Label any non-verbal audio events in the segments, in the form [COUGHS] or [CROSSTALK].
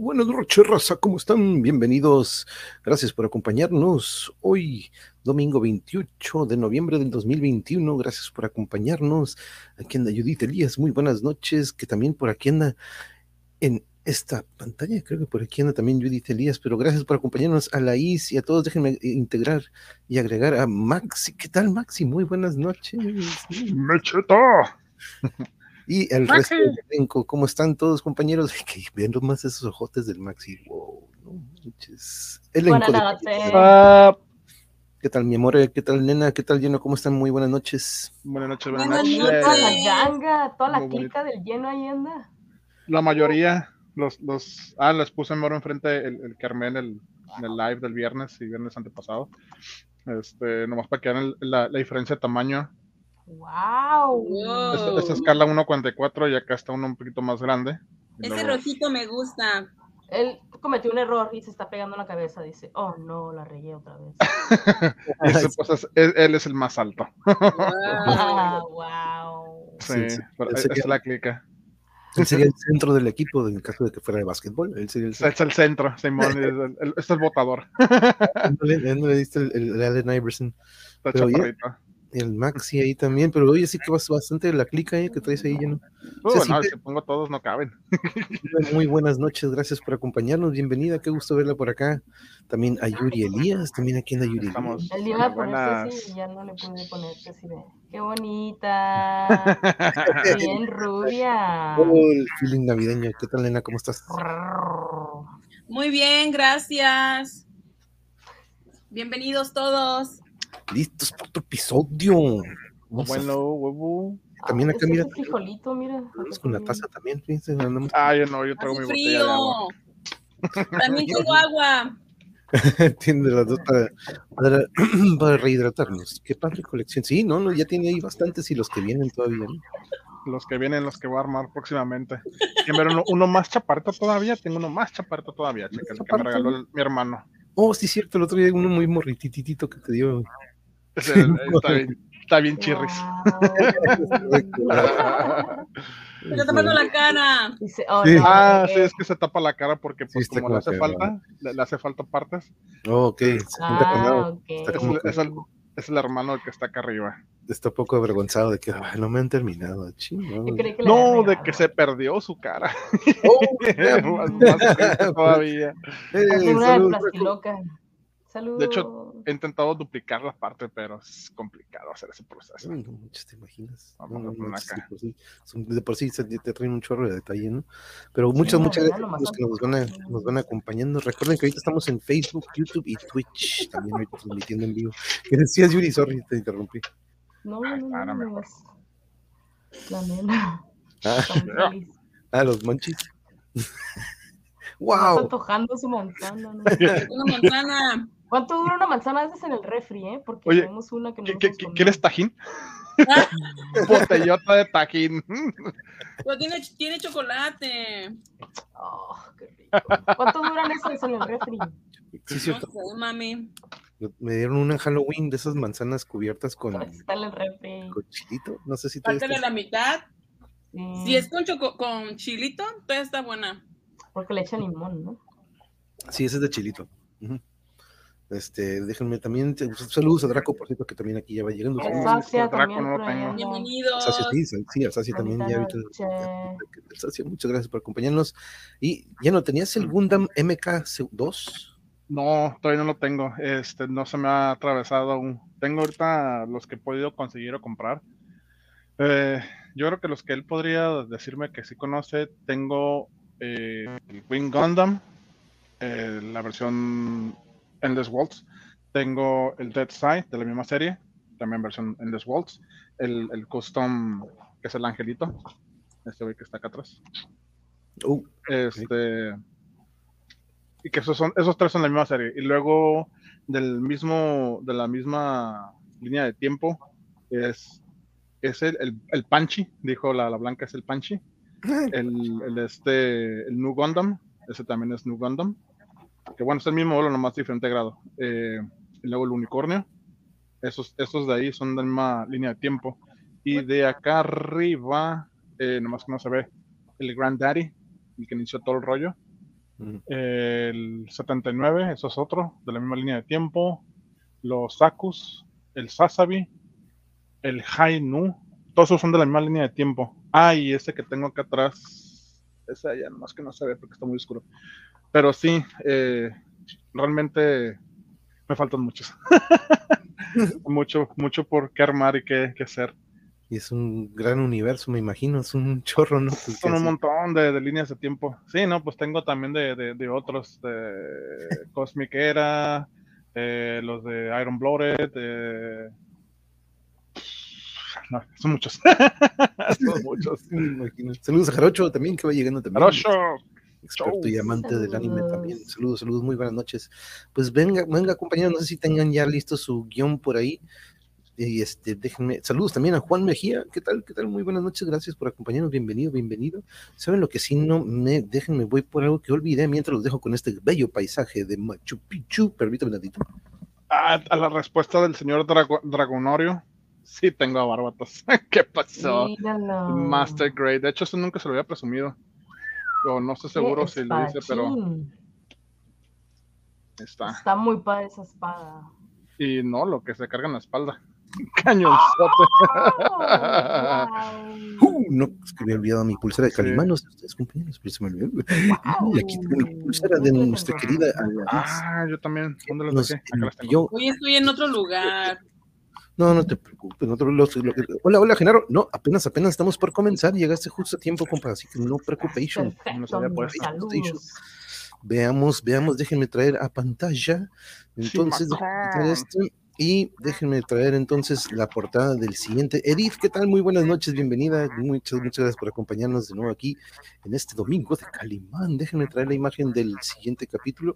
Buenas noches, raza, ¿cómo están? Bienvenidos. Gracias por acompañarnos hoy, domingo 28 de noviembre del 2021. Gracias por acompañarnos. Aquí anda Judith Elías, muy buenas noches, que también por aquí anda en esta pantalla, creo que por aquí anda también Judith Elías, pero gracias por acompañarnos a la IS y a todos. Déjenme integrar y agregar a Maxi. ¿Qué tal, Maxi? Muy buenas noches. ¡Mecheta! Y el resto del elenco, ¿cómo están todos, compañeros? [LAUGHS] Que vean más esos ojotes del Maxi. Wow, no manches. Elenco Buenas de- noches. Ah, ¿Qué tal, mi amor? ¿Qué tal, nena? ¿Qué tal, lleno? ¿Cómo están? Muy buenas noches. buenas noches, buenas Buenas noches. Toda la ganga, toda la Muy bonito. clica del lleno ahí anda. La mayoría, los, los, ah, les puse moro enfrente el, el Carmen el, en el live del viernes y viernes antepasado. Este, nomás para que vean la, la diferencia de tamaño. ¡Wow! Wow. Esta, esta escala 1.44 y acá está uno un poquito más grande. Ese luego- rojito me gusta. Él cometió un error y se está pegando en la cabeza. Dice, oh no, la regué otra vez. [LAUGHS] ese, pues, es- él, él es el más alto. [LAUGHS] Ah, Wow. wow. Sí, Sí, sí. sería- es la clica. Él sería el centro del equipo en el caso de que fuera de básquetbol. Él sería el Es el centro, Simón, es el, el- es el votador. Ándale, [LAUGHS] ándale, diste el, el- el Allen Iverson. Está Pero el Maxi ahí también, pero oye, sí que vas bastante de la clica eh, que traes ahí lleno. Uh, Sí, sí, no, te- si pongo todos no caben. Muy buenas noches, gracias por acompañarnos, bienvenida, qué gusto verla por acá. También a Yuri Elías, también aquí anda Yuri. Estamos. Él iba a poner Buenas. Ceci y ya no le pude poner Ceci. ve. ¡Qué bonita! [LAUGHS] Bien rubia. Oh, el feeling navideño, ¿qué tal, nena? ¿Cómo estás? Muy bien, gracias. Bienvenidos todos. Listos para otro episodio. Vamos a- Bueno, huevo. También acá, Ese es mira, un frijolito, mira. andamos con la taza también, fíjense, andamos Ah, yo no, yo traigo mi botella de agua. frío. También [LAUGHS] tengo agua. [LAUGHS] tiene las dos para, para, [CLEARS THROAT] para rehidratarnos. Qué padre colección. Sí, no, no, ya tiene ahí bastantes y los que vienen todavía. ¿no? Los que vienen, los que voy a armar próximamente. Ver uno, uno más chaparto todavía. Tengo uno más chaparto todavía, checa, el que me regaló el- mi hermano. Oh, sí, cierto, el otro día uno muy morrititito que te dio. [LAUGHS] Está, bien, está bien chirris. [LAUGHS] Wow. Me está tapando la cara. Dice, oh, Sí. no, Ah, sí, es que se tapa la cara porque Sí, pues está como le hace que- falta, le, le hace falta partes. Oh, ok, se Ah, nada. ok. Está Es, como el- que- es el, es el hermano el que está acá arriba. está un poco avergonzado de que "Ay, no me han terminado. chingón". Yo creí que le No, de que se perdió su cara. Oh, [LAUGHS] Más- más todavía. eh, una salud, plastiloca. Salud. De hecho, He intentado duplicar la parte, pero es complicado hacer ese proceso. Ay, no manches, ¿te imaginas? Vamos No, a no poner acá. de por sí, son- de por sí se- te traen un chorro de detalle, ¿no? Pero muchas, Sí, muchas no, gracias no, a lo los que nos van, a, nos van acompañando. Recuerden que ahorita estamos en Facebook, YouTube y Twitch, también ahorita transmitiendo en vivo. [LAUGHS] ¿Qué decías, Yuri? Sorry, te interrumpí. No, no, no, para no, no, mejor. es La nena. Ah, [LAUGHS] [LAUGHS] Está ah, los monchis. Está ¡Wow! antojando su manzana. ¿no? Una manzana. ¿Cuánto dura una manzana a veces en el refri, eh? Porque Oye, tenemos una que no ¿Qué. ¿Quieres tajín? Ah, [LAUGHS] Botellota de tajín. pero tiene, tiene chocolate. Oh, qué rico. ¿Cuánto duran esas en el refri? Sí, No cierto. sé, mami. Me dieron una en Halloween de esas manzanas cubiertas con, Está en el refri. con chilito. No sé si te Pártele la mitad. Sí, Si es con, choco con chilito, todavía está buena. Porque le echan limón, ¿no? Sí, ese es de chilito. Ujú. Este, déjenme también, saludos a Draco, por cierto, que también aquí ya va llegando. Sacia Draco también no lo tengo. Sacia, sí, sí, sí, al Sacia también ya. El Sacia, muchas gracias por acompañarnos. Y ya no tenías el Gundam MK2. No, todavía no lo tengo. Este, no se me ha atravesado aún. Tengo ahorita los que he podido conseguir o comprar. Eh, yo creo que los que él podría decirme que sí conoce, tengo eh, el Wing Gundam, eh, la versión Endless Waltz. Tengo el Dead Side de la misma serie, también versión Endless Waltz. El, el Custom, que es el angelito. Este que está acá atrás. Oh, Este. Y que esos son, esos tres son la misma serie. Y luego del mismo, de la misma línea de tiempo, es, es el, el, el Panchi, dijo la, la blanca, es el Panchi. [LAUGHS] El, el este, el New Gundam, ese también es New Gundam. Que bueno, es el mismo vuelo, nomás diferente grado. Eh, y luego el unicornio. Esos, esos de ahí son de la misma línea de tiempo. Y de acá arriba, eh, nomás que no se ve, el Granddaddy, el que inició todo el rollo. Mm. El 79, eso es otro, de la misma línea de tiempo. Los Sakus, el Sasabi, el Hainu, todos esos son de la misma línea de tiempo. Ah, y ese que tengo acá atrás, ese ya nomás que no se ve porque está muy oscuro. Pero sí, eh, realmente me faltan muchos. [LAUGHS] mucho, mucho por qué armar y qué, qué hacer. Y es un gran universo, me imagino, es un chorro, ¿no? Pues, Son un casi. montón de, de líneas de tiempo. Sí, no, pues tengo también de, de, de otros, de [LAUGHS] Cosmic Era, eh, los de Iron Blooded, eh, no, son muchos. [LAUGHS] son muchos. Saludos a Jarocho también, que va llegando también. Arocho, experto y amante del anime también. Saludos, saludos, muy buenas noches. Pues venga, venga, compañeros, no sé si tengan ya listo su guion por ahí. Y este, déjenme, saludos también a Juan Mejía, ¿qué tal? ¿Qué tal? Muy buenas noches, gracias por acompañarnos, bienvenido, bienvenido. ¿Saben lo que sí no me, déjenme, voy por algo que olvidé mientras los dejo con este bello paisaje de Machu Picchu, permítame tantito. Ah, a la respuesta del señor Drago- Dragonorio, sí tengo a Barbatos. [LAUGHS] ¿Qué pasó? Míralo. Master Grade. De hecho, eso nunca se lo había presumido. O no estoy seguro si lo hice, pero está. Está muy padre esa espada. Y no, lo que se carga en la espalda. [LAUGHS] Cañonzote. Wow. [LAUGHS] Uh, no, es que había olvidado mi pulsera de Sí. Calimán, no sé ustedes, compañeros, pero se me olvidó. Y aquí tengo mi pulsera de nuestra querida. Ah, yo también. ¿Dónde Nos dejé? Acá las tengo. envió Hoy estoy en otro lugar. No, no te preocupes. no te- lo- hola, hola, Genaro. No, apenas, apenas estamos por comenzar. Llegaste justo a tiempo, compa. Así que no preocupación. Veamos, veamos. Déjenme traer a pantalla. Entonces, esto. Y déjenme traer entonces la portada del siguiente. Edith, ¿qué tal? Muy buenas noches, bienvenida. Muchas, muchas gracias por acompañarnos de nuevo aquí en este domingo de Calimán. Déjenme traer la imagen del siguiente capítulo.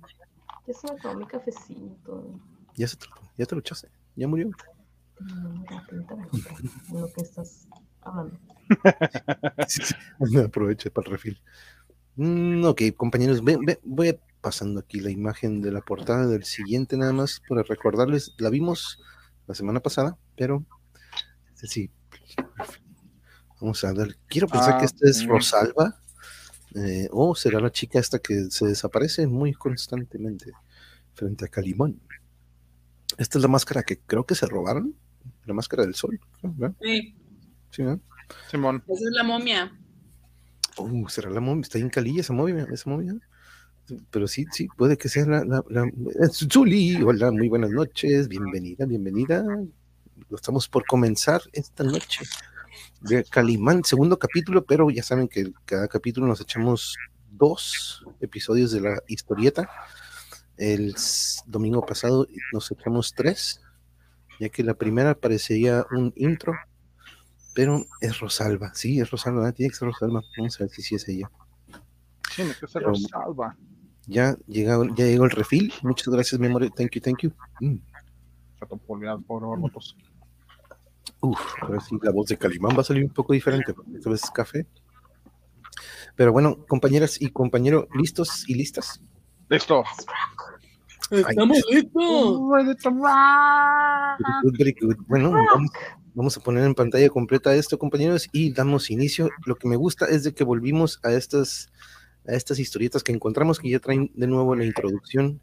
Ya se me tomó mi cafecito. Ya se trató, ya te lo echaste, ya murió. Comprar en lo que estás hablando. [LAUGHS] Aproveche para el refil. Mm, ok, compañeros, ve- ve- voy pasando aquí la imagen de la portada del siguiente, nada más para recordarles. La vimos la semana pasada, pero sí. Vamos a ver. Quiero pensar Ah, que esta es mm. Rosalba. eh, o será la chica esta que se desaparece muy constantemente frente a Calimán. Esta es la máscara que creo que se robaron. La máscara del sol. ¿verdad? Sí. Simón. esa es la momia. Uh, será la momia, está en calilla esa momia, esa momia. Pero sí, sí, puede que sea la, la, la- eh, Zuli. Hola, muy buenas noches, bienvenida, bienvenida. Estamos por comenzar esta noche de Calimán, segundo capítulo, pero ya saben que cada capítulo nos echamos dos episodios de la historieta. El domingo pasado nos echamos tres, ya que la primera parecía un intro, pero es Rosalba, sí, es Rosalba, tiene que ser Rosalba. Vamos a ver si sí es ella. Tiene que ser Pero- Rosalba. Ya llegó, ya llegó el refil. Muchas gracias, mi amor. Thank you, thank you. Mm. Uf, ahora sí, la voz de Calimán va a salir un poco diferente, porque esta vez es café. Pero bueno, compañeras y compañeros, ¿listos y listas? Listo. ¡Estamos listos! Ready to rock. Very good, very good. Bueno, vamos, vamos a poner en pantalla completa esto, compañeros, y damos inicio. Lo que me gusta es de que volvimos a estas, a estas historietas que encontramos, que ya traen de nuevo la introducción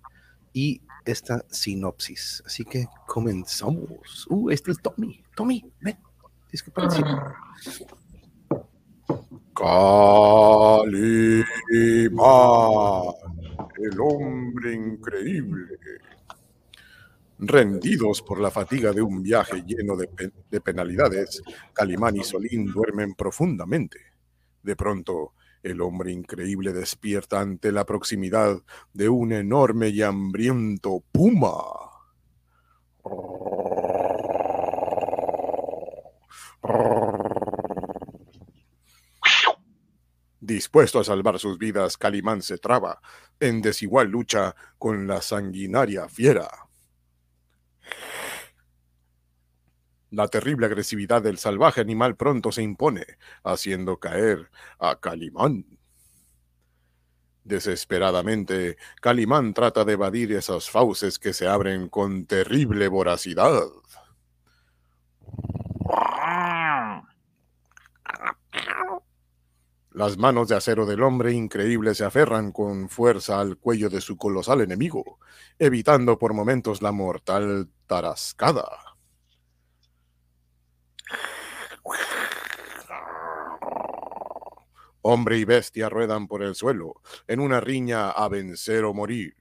y esta sinopsis. Así que comenzamos. Uh, este es Tommy. Tommy, ven. Que participar. Calimán, el hombre increíble. Rendidos por la fatiga de un viaje lleno de, pe- de penalidades, Calimán y Solín duermen profundamente. De pronto, el hombre increíble despierta ante la proximidad de un enorme y hambriento puma. Dispuesto a salvar sus vidas, Calimán se traba en desigual lucha con la sanguinaria fiera. La terrible agresividad del salvaje animal pronto se impone, haciendo caer a Calimán. Desesperadamente, Calimán trata de evadir esas fauces que se abren con terrible voracidad. [LAUGHS] Las manos de acero del hombre increíble se aferran con fuerza al cuello de su colosal enemigo, evitando por momentos la mortal tarascada. Hombre y bestia ruedan por el suelo, en una riña a vencer o morir.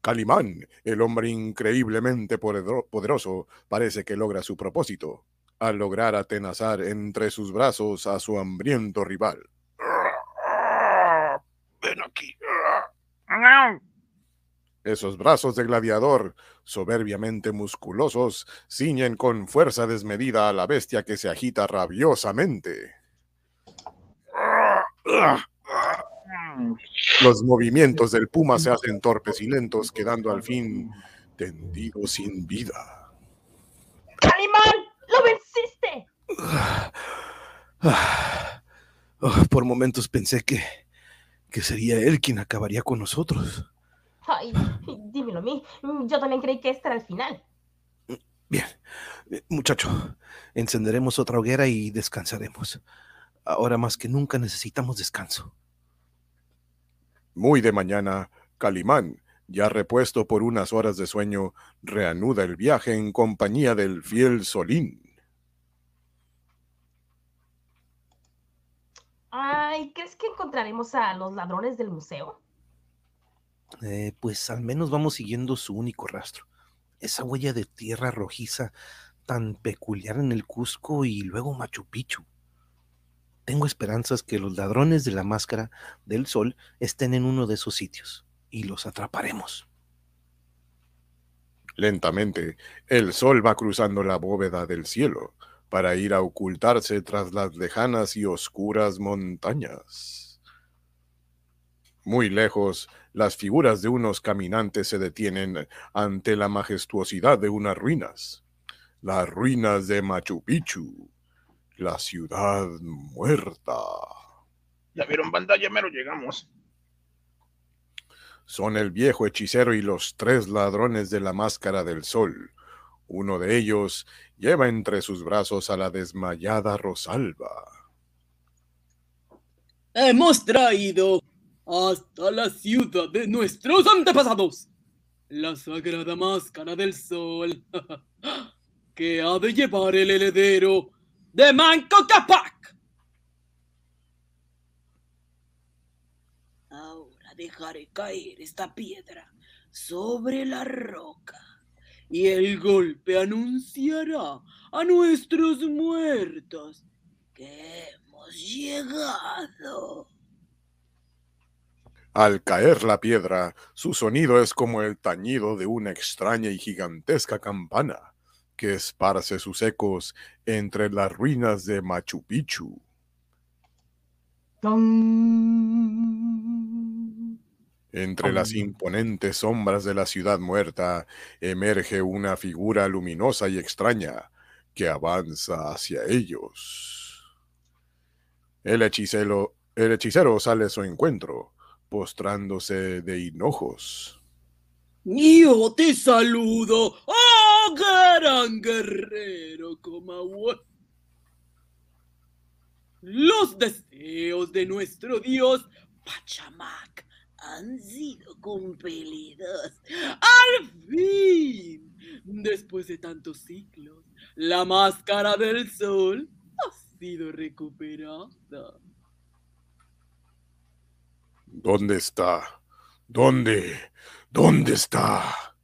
Calimán, el hombre increíblemente poderoso, parece que logra su propósito, al lograr atenazar entre sus brazos a su hambriento rival. Ven aquí. Esos brazos de gladiador, soberbiamente musculosos, ciñen con fuerza desmedida a la bestia que se agita rabiosamente. Los movimientos del puma se hacen torpes y lentos, quedando al fin tendido sin vida. ¡Calimán! ¡Lo venciste! Oh, por momentos pensé que, que sería él quien acabaría con nosotros. Ay, dímelo a mí. Yo también creí que este era el final. Bien, muchacho, encenderemos otra hoguera y descansaremos. Ahora más que nunca necesitamos descanso. Muy de mañana, Calimán, ya repuesto por unas horas de sueño, reanuda el viaje en compañía del fiel Solín. Ay, ¿crees que encontraremos a los ladrones del museo? Eh, pues al menos vamos siguiendo su único rastro. Esa huella de tierra rojiza tan peculiar en el Cusco y luego Machu Picchu. Tengo esperanzas que los ladrones de la máscara del sol estén en uno de esos sitios y los atraparemos. Lentamente, el sol va cruzando la bóveda del cielo para ir a ocultarse tras las lejanas y oscuras montañas. Muy lejos, las figuras de unos caminantes se detienen ante la majestuosidad de unas ruinas, las ruinas de Machu Picchu, la ciudad muerta. Ya vieron, banda, ya mero llegamos. Son el viejo hechicero y los tres ladrones de la máscara del sol. Uno de ellos lleva entre sus brazos a la desmayada Rosalba. Hemos traído hasta la ciudad de nuestros antepasados la sagrada máscara del sol [LAUGHS] que ha de llevar el heredero de Manco Capac. Ahora dejaré caer esta piedra sobre la roca y el golpe anunciará a nuestros muertos que hemos llegado. Al caer la piedra, su sonido es como el tañido de una extraña y gigantesca campana que esparce sus ecos entre las ruinas de Machu Picchu. Entre las imponentes sombras de la ciudad muerta emerge una figura luminosa y extraña que avanza hacia ellos. El hechicero, el hechicero sale a su encuentro, postrándose de hinojos. Yo te saludo, oh gran guerrero Comahue. Los deseos de nuestro dios Pachamac han sido cumplidos. Al fin, después de tantos siglos, la máscara del sol ha sido recuperada. ¿Dónde está? ¿Dónde? ¿Dónde está?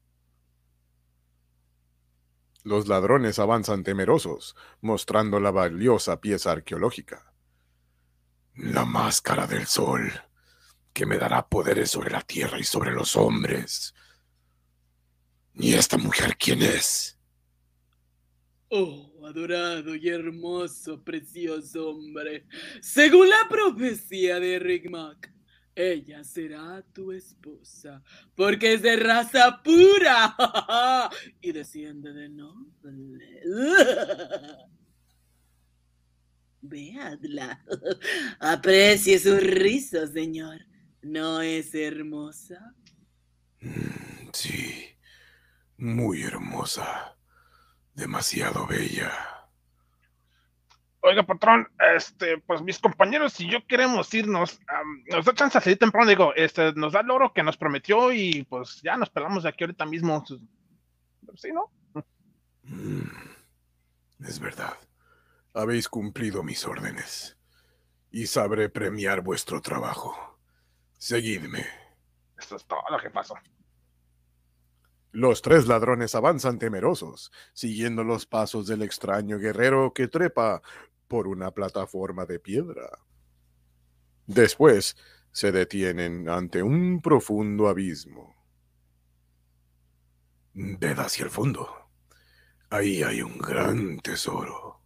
Los ladrones avanzan temerosos, mostrando la valiosa pieza arqueológica. La máscara del sol, que me dará poderes sobre la tierra y sobre los hombres. ¿Y esta mujer quién es? Oh, adorado y hermoso, precioso hombre. Según la profecía de Rigmac, ella será tu esposa, porque es de raza pura [LAUGHS] y desciende de noble. [LAUGHS] Veadla. [LAUGHS] Aprecie su risa, señor. ¿No es hermosa? Sí, muy hermosa, demasiado bella. Oiga, patrón, este, pues mis compañeros y yo queremos irnos. nos da chance a salir temprano, digo, este, nos da el oro que nos prometió y pues ya nos pelamos de aquí ahorita mismo. Sí, ¿no? Mm, Es verdad. Habéis cumplido mis órdenes. Y sabré premiar vuestro trabajo. Seguidme. Eso es todo lo que pasó. Los tres ladrones avanzan temerosos, siguiendo los pasos del extraño guerrero que trepa por una plataforma de piedra. Después se detienen ante un profundo abismo. Ved hacia el fondo. Ahí hay un gran tesoro.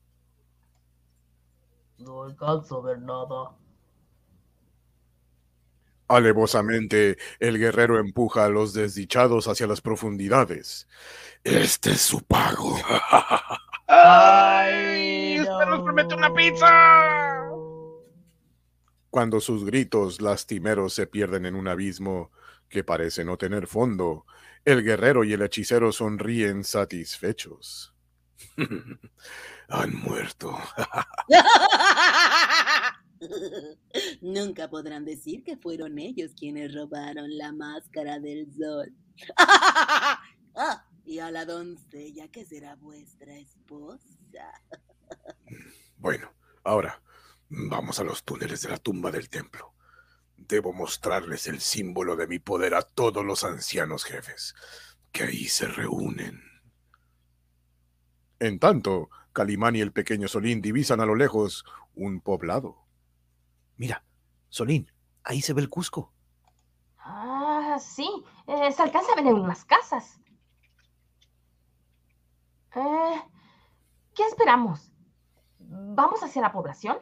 No alcanzo a ver nada. Alevosamente, el guerrero empuja a los desdichados hacia las profundidades. Este es su pago. [LAUGHS] ¡Ay! ¡Usted nos promete una pizza! Cuando sus gritos lastimeros se pierden en un abismo que parece no tener fondo, el guerrero y el hechicero sonríen satisfechos. [LAUGHS] Han muerto. [LAUGHS] [LAUGHS] Nunca podrán decir que fueron ellos quienes robaron la máscara del sol. [LAUGHS] Ah, y a la doncella que será vuestra esposa. [LAUGHS] Bueno, ahora vamos a los túneles de la tumba del templo. Debo mostrarles el símbolo de mi poder a todos los ancianos jefes, que ahí se reúnen. En tanto, Calimán y el pequeño Solín divisan a lo lejos un poblado. Mira, Solín, ahí se ve el Cusco. Ah, sí. eh, se alcanza a ver en unas casas. Eh, ¿Qué esperamos? ¿Vamos hacia la población?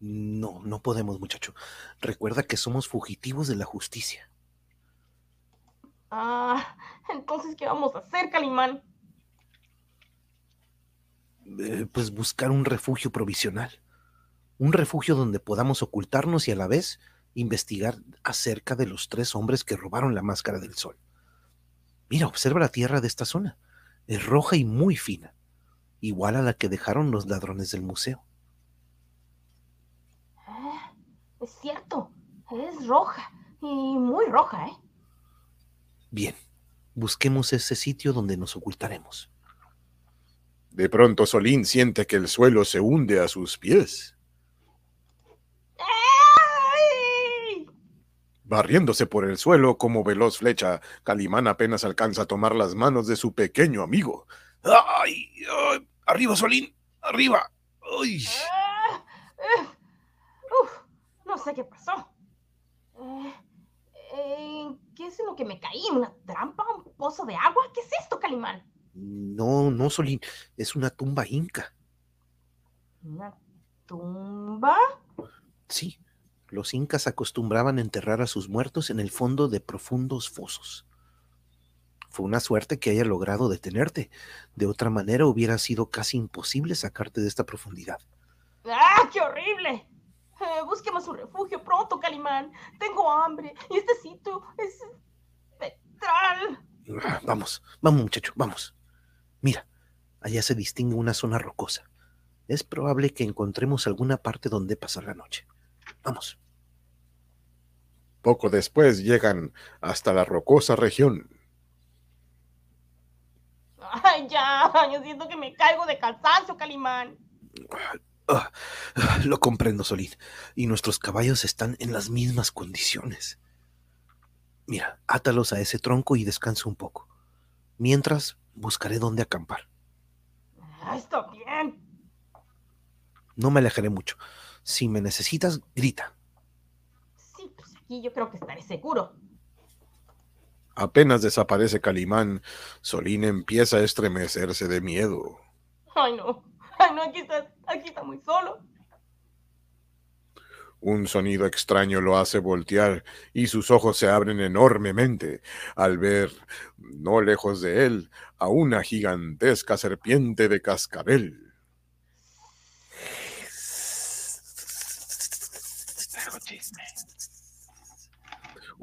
No, no podemos, muchacho. Recuerda que somos fugitivos de la justicia. Ah, entonces, ¿qué vamos a hacer, Calimán? Eh, pues buscar un refugio provisional. Un refugio donde podamos ocultarnos y a la vez investigar acerca de los tres hombres que robaron la máscara del sol. Mira, observa la tierra de esta zona. Es roja y muy fina, igual a la que dejaron los ladrones del museo. Eh, es cierto, es roja y muy roja, ¿eh? Bien, busquemos ese sitio donde nos ocultaremos. De pronto Solín siente que el suelo se hunde a sus pies. ¡Ay! Barriéndose por el suelo como veloz flecha, Calimán apenas alcanza a tomar las manos de su pequeño amigo. ¡Ay! ay! ¡Arriba, Solín! ¡Arriba! ¡Ay! Ah, eh, uf, no sé qué pasó. Eh, eh, ¿Qué es en lo que me caí? ¿Una trampa? ¿Un pozo de agua? ¿Qué es esto, Calimán? No, no, Solín, es una tumba inca. ¿Una tumba? Sí, los incas acostumbraban enterrar a sus muertos en el fondo de profundos fosos. Fue una suerte que haya logrado detenerte. De otra manera hubiera sido casi imposible sacarte de esta profundidad. ¡Ah, qué horrible! Eh, busquemos un refugio pronto, Calimán. Tengo hambre y este sitio es espectral. Ah, Vamos, vamos muchacho, vamos. Mira, allá se distingue una zona rocosa. Es probable que encontremos alguna parte donde pasar la noche. Vamos. Poco después llegan hasta la rocosa región. Ay, ya, [LAUGHS] yo siento que me caigo de cansancio, Calimán. Ah, ah, lo comprendo, Solín. Y nuestros caballos están en las mismas condiciones. Mira, átalos a ese tronco y descansa un poco. Mientras, buscaré dónde acampar. Ah, está bien. No me alejaré mucho. Si me necesitas, grita. Sí, pues aquí yo creo que estaré seguro. Apenas desaparece Calimán, Solín empieza a estremecerse de miedo. Ay, no. Ay, no, aquí está, aquí está muy solo. Un sonido extraño lo hace voltear y sus ojos se abren enormemente al ver, no lejos de él, a una gigantesca serpiente de cascabel.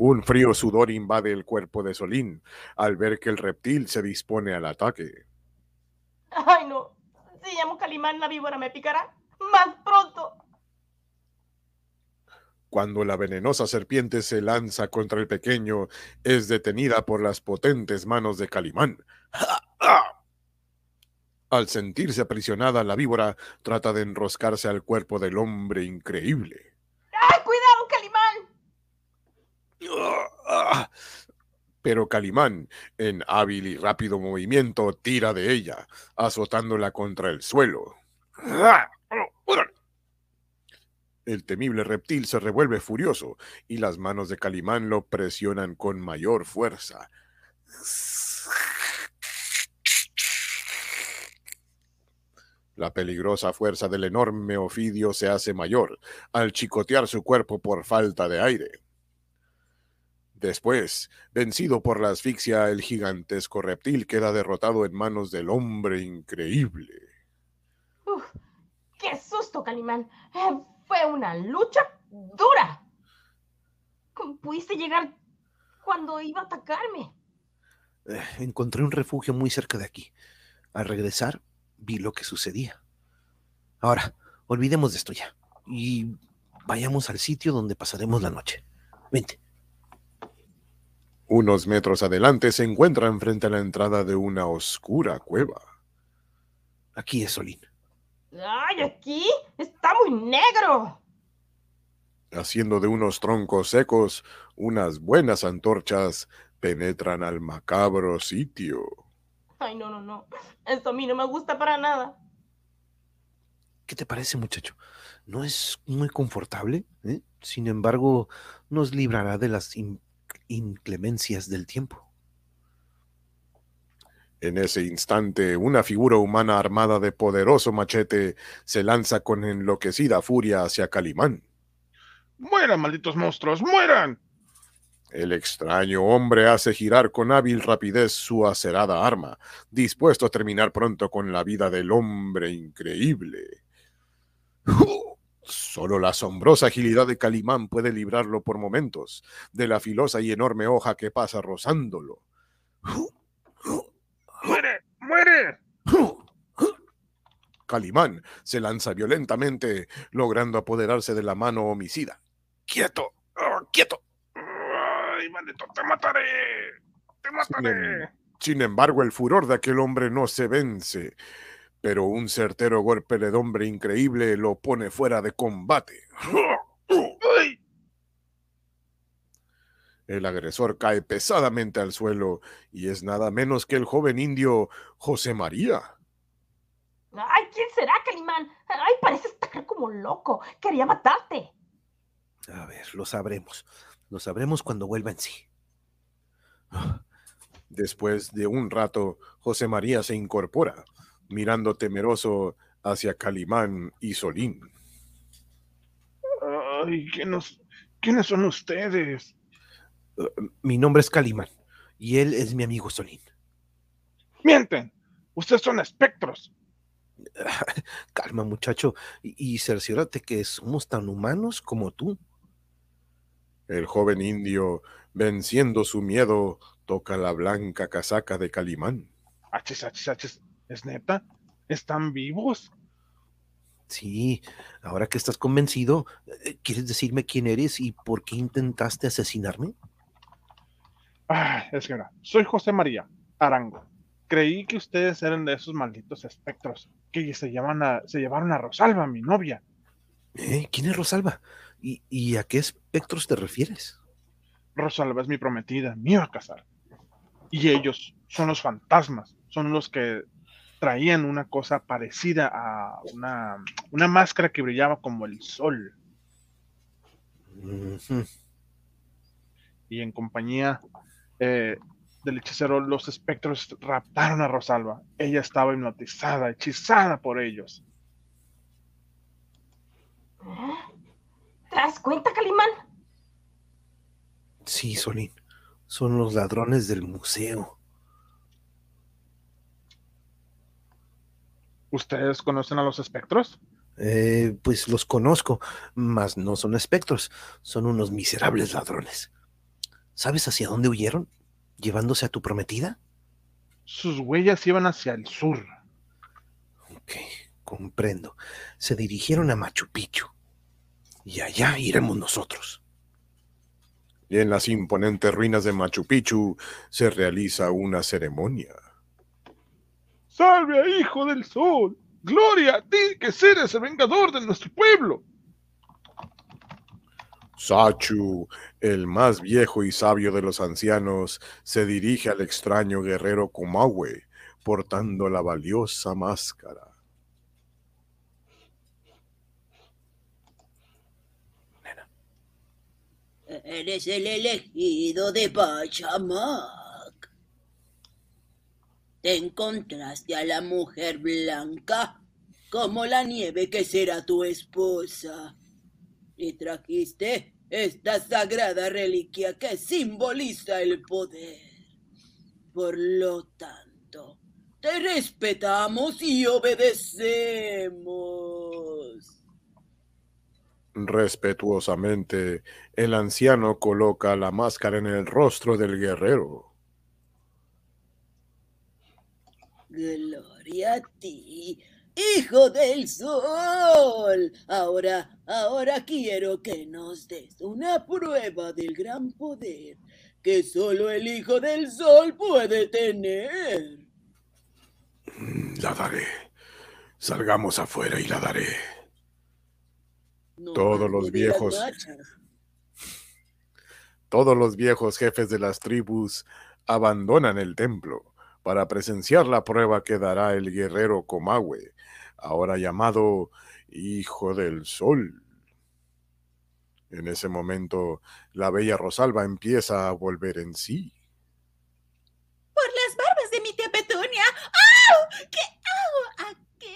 Un frío sudor invade el cuerpo de Solín al ver que el reptil se dispone al ataque. Ay, no. Si llamo Calimán, la víbora me picará. más pronto. Cuando la venenosa serpiente se lanza contra el pequeño, es detenida por las potentes manos de Calimán. [CLEARS THROAT] Al sentirse aprisionada, la víbora trata de enroscarse al cuerpo del hombre increíble. ¡Ay, cuidado, Calimán! Pero Calimán, en hábil y rápido movimiento, tira de ella, azotándola contra el suelo. El temible reptil se revuelve furioso y las manos de Calimán lo presionan con mayor fuerza. La peligrosa fuerza del enorme ofidio se hace mayor al chicotear su cuerpo por falta de aire. Después, vencido por la asfixia, el gigantesco reptil queda derrotado en manos del hombre increíble. Uf, ¡Qué susto, Calimán! Eh, Fue una lucha dura. ¿Cómo pudiste llegar cuando iba a atacarme? Eh, encontré un refugio muy cerca de aquí. Al regresar, vi lo que sucedía. Ahora, olvidemos de esto ya y vayamos al sitio donde pasaremos la noche. Vente. Unos metros adelante se encuentran frente a la entrada de una oscura cueva. Aquí es Solín. ¡Ay, aquí! ¡Está muy negro! Haciendo de unos troncos secos unas buenas antorchas, penetran al macabro sitio. Ay, no, no, no. Esto a mí no me gusta para nada. ¿Qué te parece, muchacho? No es muy confortable, ¿eh? sin embargo, nos librará de las inclemencias del tiempo. En ese instante, una figura humana armada de poderoso machete se lanza con enloquecida furia hacia Calimán. ¡Mueran, malditos monstruos! ¡Mueran! El extraño hombre hace girar con hábil rapidez su acerada arma, dispuesto a terminar pronto con la vida del hombre increíble. Solo la asombrosa agilidad de Calimán puede librarlo por momentos de la filosa y enorme hoja que pasa rozándolo. ¡Muere! ¡Muere! Calimán se lanza violentamente, logrando apoderarse de la mano homicida. ¡Quieto! ¡Ah, ¡Quieto! ¡Ay, maldito! ¡Te mataré! ¡Te mataré! Sin embargo, el furor de aquel hombre no se vence, pero un certero golpe del hombre increíble lo pone fuera de combate. El agresor cae pesadamente al suelo y es nada menos que el joven indio José María. ¡Ay, quién será, Calimán! ¡Ay, pareces estar como loco! ¡Quería matarte! A ver, lo sabremos. Lo sabremos cuando vuelva en sí. Después de un rato, José María se incorpora, mirando temeroso hacia Calimán y Solín. ¡Ay! ¿quiénes, ¿Quiénes son ustedes? Mi nombre es Calimán y él es mi amigo Solín. ¡Mienten! Ustedes son espectros. [LAUGHS] Calma, muchacho, y, y cerciórate que somos tan humanos como tú. El joven indio, venciendo su miedo, toca la blanca casaca de Calimán. Hachis, hachis, hachis. ¿Es neta? ¿Están vivos? Sí, ahora que estás convencido, eh, ¿quieres decirme quién eres y por qué intentaste asesinarme? Que era. Soy José María Arango. Creí que ustedes eran de esos malditos espectros que se, llaman a- se llevaron a Rosalba, mi novia. ¿Eh? ¿Quién es Rosalba? ¿Y, y a qué espectros te refieres? Rosalba es mi prometida, me iba a casar. Y ellos son los fantasmas, son los que traían una cosa parecida a una, una máscara que brillaba como el sol. Y en compañía eh, del hechicero, los espectros raptaron a Rosalba. Ella estaba hipnotizada, hechizada por ellos. ¿Te das cuenta, Calimán? Sí, Solín, son los ladrones del museo. ¿Ustedes conocen a los espectros? Eh, pues los conozco, mas no son espectros, son unos miserables ladrones. ¿Sabes hacia dónde huyeron? ¿Llevándose a tu prometida? Sus huellas iban hacia el sur. Ok, Comprendo. Se dirigieron a Machu Picchu. Y allá iremos nosotros. Y en las imponentes ruinas de Machu Picchu se realiza una ceremonia. ¡Salve a Hijo del Sol! ¡Gloria a ti que eres el vengador de nuestro pueblo! Sachu, el más viejo y sabio de los ancianos, se dirige al extraño guerrero Kumawe, portando la valiosa máscara. Eres el elegido de Pachamac. Te encontraste a la mujer blanca, como la nieve que será tu esposa. Y trajiste esta sagrada reliquia que simboliza el poder. Por lo tanto, te respetamos y obedecemos. Respetuosamente, el anciano coloca la máscara en el rostro del guerrero. Gloria a ti, hijo del sol. Ahora, ahora quiero que nos des una prueba del gran poder que solo el hijo del sol puede tener. La daré. Salgamos afuera y la daré. No Todos los viejos. Todos los viejos jefes de las tribus abandonan el templo para presenciar la prueba que dará el guerrero Comahue, ahora llamado Hijo del Sol. En ese momento, la bella Rosalba empieza a volver en sí. Por las barbas de mi tía Petunia. ¡Ah! ¿Qué hago aquí?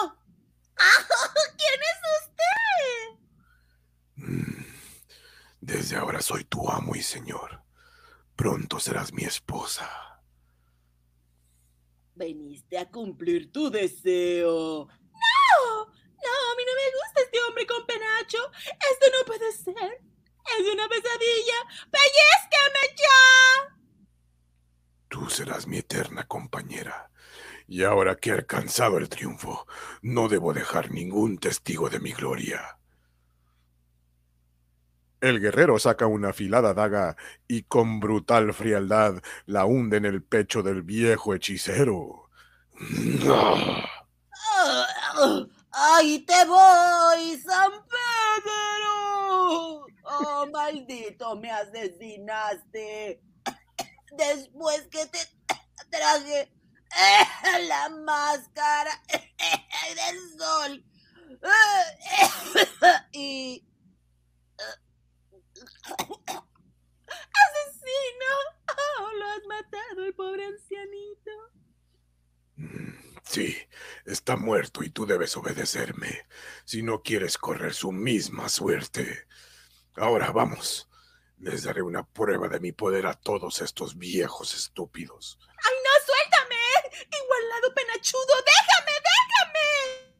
¡Oh! ¡Ah! ¿Quién es usted? Mm, Desde ahora soy tu amo y señor. Pronto serás mi esposa. Veniste a cumplir tu deseo. ¡No! No, a mí no me gusta este hombre con penacho. Esto no puede ser. Es una pesadilla. ¡Pellizcame ya! Tú serás mi eterna compañera. Y ahora que he alcanzado el triunfo, no debo dejar ningún testigo de mi gloria. El guerrero saca una afilada daga y con brutal frialdad la hunde en el pecho del viejo hechicero. ¡Ah! ¡Ahí te voy, San Pedro! ¡Oh, maldito, me asesinaste! Después que te traje la máscara del sol. Y... ¡Asesino! ¡Oh, lo has matado, el pobre ancianito! Sí, está muerto y tú debes obedecerme si no quieres correr su misma suerte. Ahora vamos. Les daré una prueba de mi poder a todos estos viejos estúpidos. ¡Ay, no, suéltame! ¡Igualado penachudo! ¡Déjame, déjame!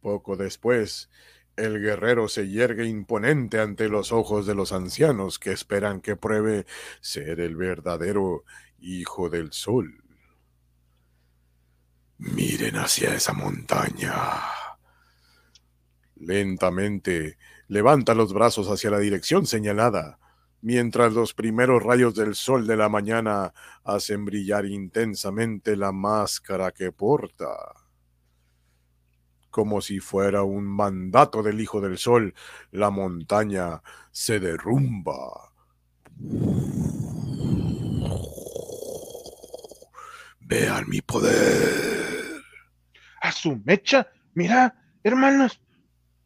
Poco después, el guerrero se yergue imponente ante los ojos de los ancianos que esperan que pruebe ser el verdadero hijo del sol. Miren hacia esa montaña. Lentamente levanta los brazos hacia la dirección señalada, mientras los primeros rayos del sol de la mañana hacen brillar intensamente la máscara que porta. Como si fuera un mandato del Hijo del Sol, la montaña se derrumba. Vean mi poder. ¡A su mecha! Mira, hermanos,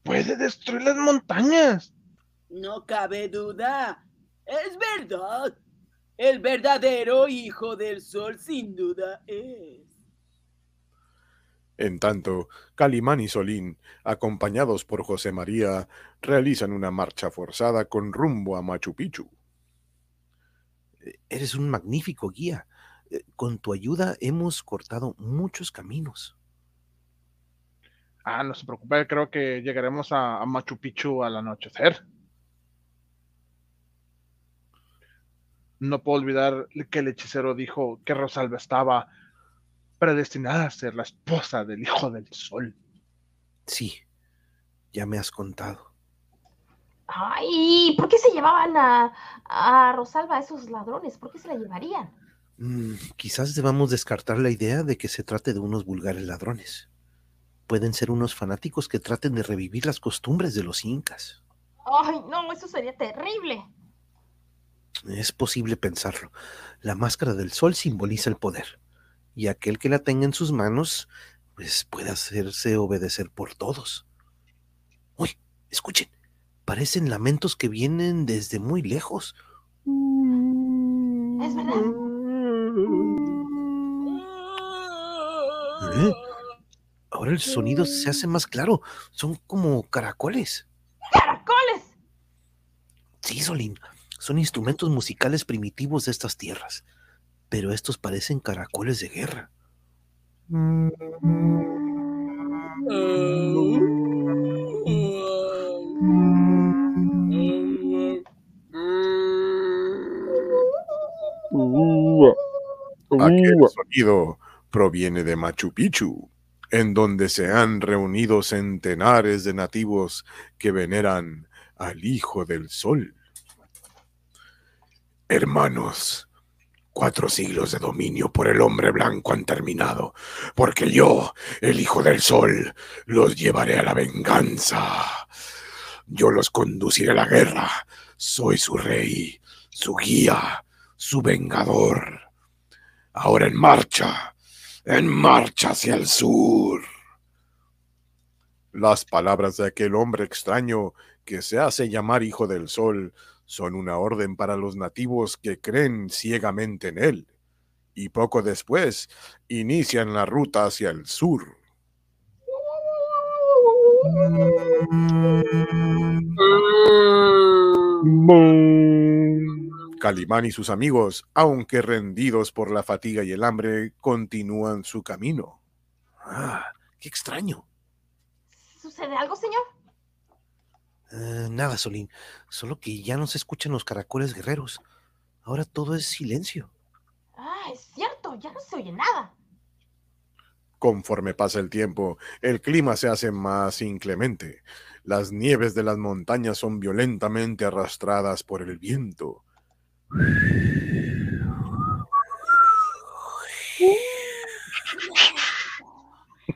puede destruir las montañas. No cabe duda. Es verdad. El verdadero hijo del sol sin duda es. En tanto, Calimán y Solín, acompañados por José María, realizan una marcha forzada con rumbo a Machu Picchu. Eres un magnífico guía. Eh, Con tu ayuda hemos cortado muchos caminos. Ah, no se preocupe, creo que llegaremos a, a Machu Picchu al anochecer. No puedo olvidar que el hechicero dijo que Rosalba estaba predestinada a ser la esposa del hijo del sol. Sí, ya me has contado. Ay, ¿por qué se llevaban a, a Rosalba esos ladrones? ¿Por qué se la llevarían? Mm, quizás debamos descartar la idea de que se trate de unos vulgares ladrones. Pueden ser unos fanáticos que traten de revivir las costumbres de los incas. Ay, no, eso sería terrible. Es posible pensarlo. La máscara del sol simboliza el poder, y aquel que la tenga en sus manos, pues puede hacerse obedecer por todos. Uy, escuchen, parecen lamentos que vienen desde muy lejos. Es verdad. ¿Eh? Ahora el sonido se hace más claro. Son como caracoles. ¡Caracoles! Sí, Solín. Son instrumentos musicales primitivos de estas tierras. Pero estos parecen caracoles de guerra. Aquel sonido proviene de Machu Picchu, en donde se han reunido centenares de nativos que veneran al Hijo del Sol. Hermanos, cuatro siglos de dominio por el hombre blanco han terminado, porque yo, el Hijo del Sol, los llevaré a la venganza. Yo los conduciré a la guerra. Soy su rey, su guía, su vengador. Ahora en marcha, en marcha hacia el sur. Las palabras de aquel hombre extraño que se hace llamar Hijo del Sol son una orden para los nativos que creen ciegamente en él, y poco después inician la ruta hacia el sur. Calimán y sus amigos, aunque rendidos por la fatiga y el hambre, continúan su camino. Ah, qué extraño. ¿Sucede algo, señor? Eh, nada, Solín. Solo que ya no se escuchan los caracoles guerreros. Ahora todo es silencio. Ah, es cierto, ya no se oye nada. Conforme pasa el tiempo, el clima se hace más inclemente. Las nieves de las montañas son violentamente arrastradas por el viento.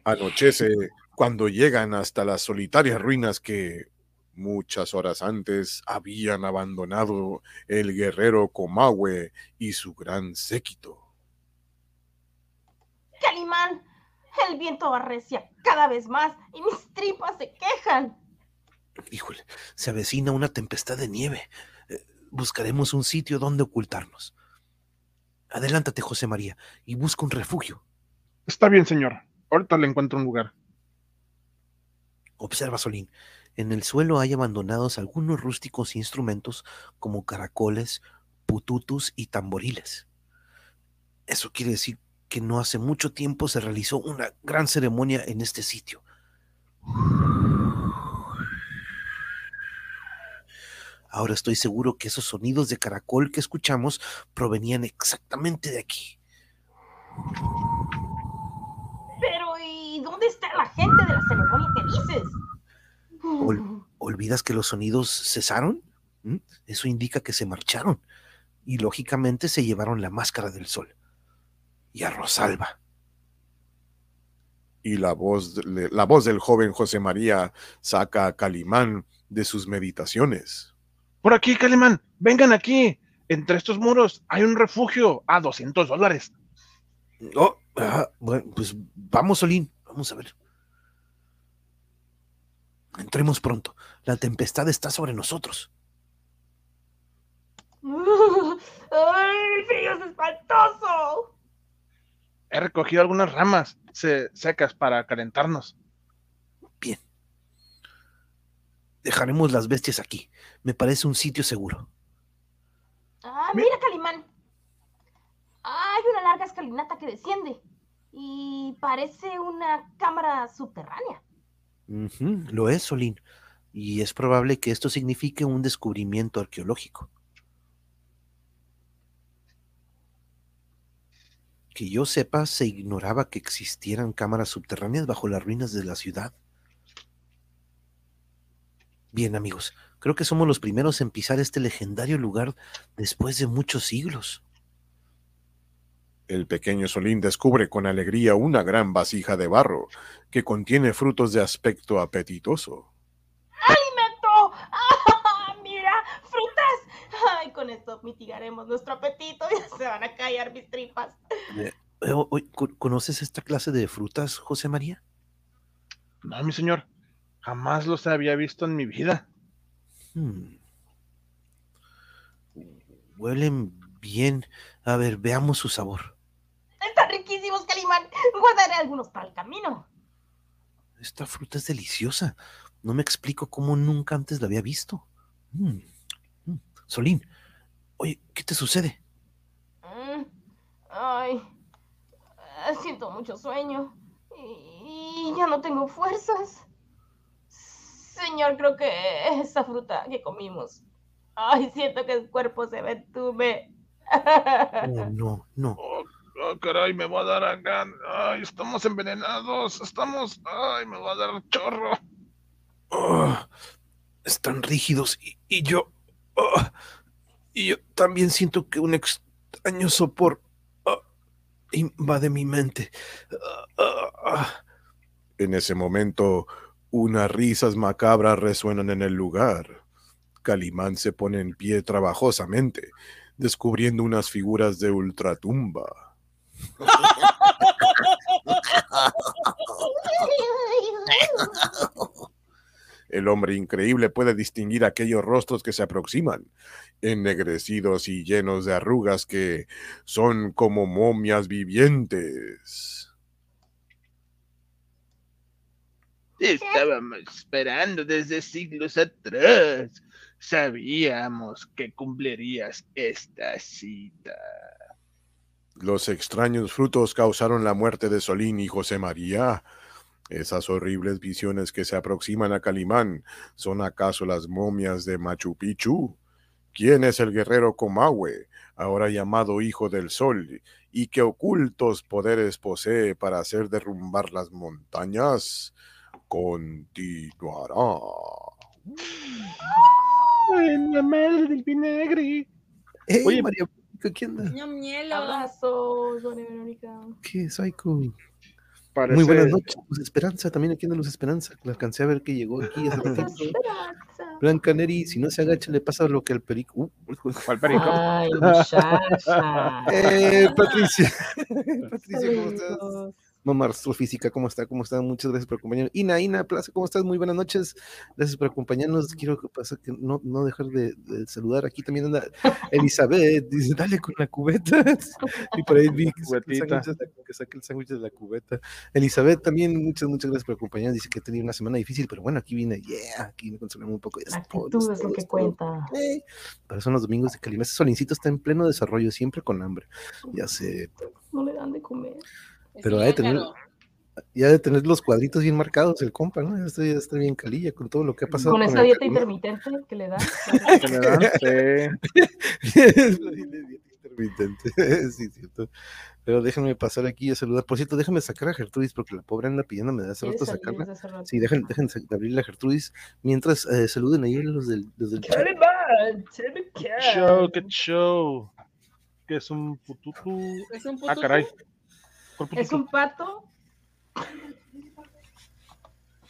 Anochece cuando llegan hasta las solitarias ruinas que muchas horas antes habían abandonado el guerrero Comahue y su gran séquito. Calimán, el viento arrecia cada vez más y mis tripas se quejan. Híjole, se avecina una tempestad de nieve. Eh, buscaremos un sitio donde ocultarnos. Adelántate, José María, y busca un refugio. Está bien, señor. Ahorita le encuentro un lugar. Observa, Solín. En el suelo hay abandonados algunos rústicos instrumentos como caracoles, pututus y tamboriles. Eso quiere decir que no hace mucho tiempo se realizó una gran ceremonia en este sitio. Ahora estoy seguro que esos sonidos de caracol que escuchamos provenían exactamente de aquí. Pero, ¿y dónde está la gente de la ceremonia que dices? Ol- [LAUGHS] ¿Olvidas que los sonidos cesaron? ¿Mm? Eso indica que se marcharon. Y lógicamente se llevaron la máscara del sol. Y a Rosalba. Y la voz, la voz del joven José María saca a Calimán de sus meditaciones. Por aquí, Calimán, vengan aquí. Entre estos muros hay un refugio a 200 dólares. Oh, ah, bueno, pues vamos, Solín. Vamos a ver. Entremos pronto. La tempestad está sobre nosotros. [LAUGHS] ¡Ay, el frío es espantoso! He recogido algunas ramas se- secas para calentarnos. Bien. Dejaremos las bestias aquí. Me parece un sitio seguro. Ah, Mi- mira, Calimán. Hay una larga escalinata que desciende. Y parece una cámara subterránea. Lo es, Solín. Y es probable que esto signifique un descubrimiento arqueológico. Que yo sepa, se ignoraba que existieran cámaras subterráneas bajo las ruinas de la ciudad. Bien, amigos, creo que somos los primeros en pisar este legendario lugar después de muchos siglos. El pequeño Solín descubre con alegría una gran vasija de barro que contiene frutos de aspecto apetitoso. ¡Alimento! ¡Ah, mira! ¡Frutas! Ay, con esto mitigaremos nuestro apetito [LAUGHS] y se van a callar mis tripas. Eh, ¿co- ¿Conoces esta clase de frutas, José María? No, mi señor, jamás los había visto en mi vida. Hmm. Huelen bien. A ver, veamos su sabor. Guardaré algunos para el camino. Esta fruta es deliciosa. No me explico cómo nunca antes la había visto. Mm, mm. Solín, oye, ¿qué te sucede? Mm, Ay, ah, siento mucho sueño y, y ya no tengo fuerzas. Señor, creo que esa fruta que comimos. Ay, siento que el cuerpo se me entume. Oh, no, no. [LAUGHS] Oh, caray, me va a dar acá. Ay, estamos envenenados. Estamos. Ay, me va a dar chorro. Están rígidos y, y yo... y yo también siento que un extraño sopor invade mi mente. En ese momento, unas risas macabras resuenan en el lugar. Calimán se pone en pie trabajosamente, descubriendo unas figuras de ultratumba. [LAUGHS] El hombre increíble puede distinguir aquellos rostros que se aproximan, ennegrecidos y llenos de arrugas que son como momias vivientes. Te estábamos esperando desde siglos atrás. Sabíamos que cumplirías esta cita. Los extraños frutos causaron la muerte de Solín y José María. Esas horribles visiones que se aproximan a Calimán, ¿son acaso las momias de Machu Picchu? ¿Quién es el guerrero Comahue, ahora llamado Hijo del Sol, y qué ocultos poderes posee para hacer derrumbar las montañas? Continuará. En la madre del vinagre. Hey, Oye, María, ¿qué onda? Ñam, mielo. Abrazos, Juan y Verónica. ¿Qué, Psycho? Parece, Muy buenas noches, Luz Esperanza, también aquí anda Luz Esperanza, la alcancé a ver que llegó aquí hace. Blanca Neri, si no se agacha le pasa lo que al perico. Uh, ¿Cuál perico? Ay, muchacha. [LAUGHS] eh, Patricia. [LAUGHS] Patricia, ¿cómo estás? Mamá Astrofísica, ¿cómo está? ¿Cómo está? Muchas gracias por acompañarnos. Ina, Ina, Plaza, ¿cómo estás? Muy buenas noches. Gracias por acompañarnos. Quiero que pasa que no, no dejar de, de saludar. Aquí también anda Elizabeth, [LAUGHS] dice, dale con la cubeta. y por ahí [LAUGHS] vi que saque el sándwich de la- que saque el sándwich de la cubeta. Elizabeth también, muchas, muchas gracias por acompañarnos. Dice que ha tenido una semana difícil, pero bueno, aquí vine, yeah, aquí me consolamos un poco. Actitud es lo que cuenta. Eh, eso son los domingos de Calima. Ese solincito está en pleno desarrollo, siempre con hambre. Ya sé, No le dan de comer. Pero ha de tener- ya de tener los cuadritos bien marcados el compa, ¿no? Ya está, ya está bien calilla con todo lo que ha pasado. Con esa el dieta intermitente que le dan. [LAUGHS] ¿Que le dan? [LAUGHS] Sí. Es la dieta intermitente, [LAUGHS] sí, cierto. Pero déjenme pasar aquí a saludar. Por cierto, déjame sacar a Gertrudis porque la pobre anda pidiéndome de hace ¿Quieres rato sacarla. desde hace rato? Sí, dejen, dejen sa- de abrirle a Gertrudis. Mientras eh, saluden ahí los del, los del chat. Calimán. Show, qué show. Que es un pututu. Es un Ah, puto caray. ¿Cuál Es un pato.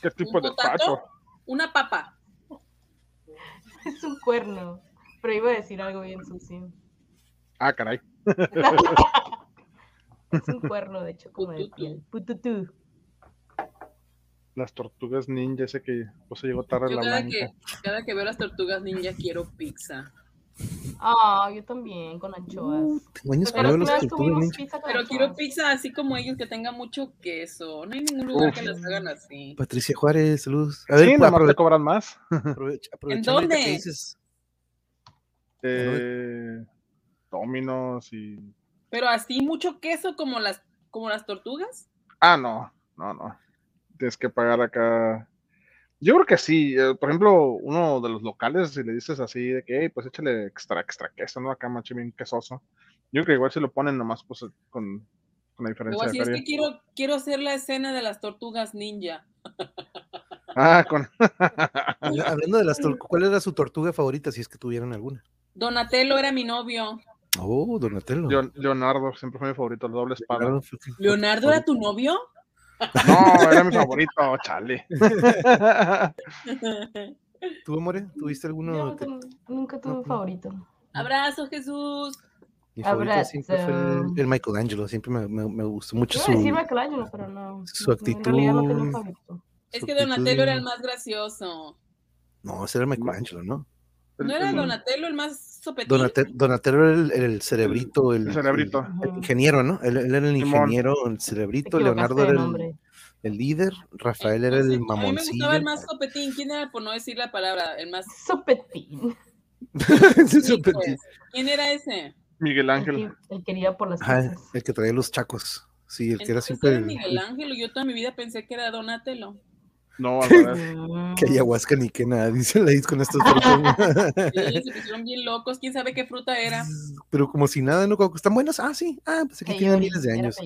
¿Qué tipo de potato? pato? Una papa. Es un cuerno. Pero iba a decir algo bien sucio. Ah, caray. Es un cuerno, de hecho, como de piel. Pututú. Las tortugas ninja, ese que pues se llegó tarde Yo la cada blanca. que, cada que veo las tortugas ninja quiero pizza. Ah, yo también, con anchoas. Tengo años que Pero los tuvimos ninja. pizza con Pero quiero anchoas. pizza así como ellos, que tenga mucho queso. No hay ningún lugar Uf. que las hagan así. Patricia Juárez, saludos. A Sí, ver, nada más te cobran más. aprovecha- aprovechando ahorita que dónde? dices- Eh, Dominos y. Pero así mucho queso como las, como las tortugas. Ah, no, no, no. Tienes que pagar acá. Yo creo que sí. eh, por ejemplo, uno de los locales, si le dices así de que, "Ey, pues échale extra, extra queso, ¿no? Acá macho bien quesoso. Yo creo que igual se lo ponen nomás pues con con la diferencia de así es que quiero, quiero hacer la escena de las tortugas ninja. Ah, con. [LAUGHS] Hablando de las tortugas, ¿cuál era su tortuga favorita si es que tuvieron alguna? Donatello era mi novio. Oh, Donatello. Leon- Leonardo siempre fue mi favorito, el doble espada. ¿Leonardo era tu novio? No, era mi favorito, chale. ¿Tú, More? ¿Tuviste alguno? Yo que- nunca, nunca tuve no, un no. favorito. Abrazo, Jesús. Mi favorito Abrazo. siempre fue el, el Michelangelo, siempre me, me- me gustó mucho su... a decir Michelangelo, pero no. su no actitud. favorito. Es su que actitud Donatello era el más gracioso. No, ese era Michelangelo, ¿no? El- ¿No era el- Donatello el más Donatello era el, el cerebrito, el, el cerebrito. el ingeniero, ¿no? Él, él era el Simón. ingeniero, el cerebrito, Leonardo era el, líder, Rafael era el A mí me mamoncillo. gustaba el más sopetín. ¿Quién era, por no decir la palabra, el más... Sopetín. [LAUGHS] Pues. ¿Quién era ese? Miguel El Ángel. que, el quería por las Ajá, cosas. el que traía los chacos. Sí, el que era siempre era Miguel Ángel. Yo toda mi vida pensé que era Donatello. No, [LAUGHS] revés. Mm. que ayahuasca ni que nada, [LAUGHS] dice la con estas personas. Sí, se pusieron bien locos. ¿Quién sabe qué fruta era? [LAUGHS] Pero como si nada, ¿no? Como que están buenos. Ah, sí. Ah, pues aquí tienen miles de años.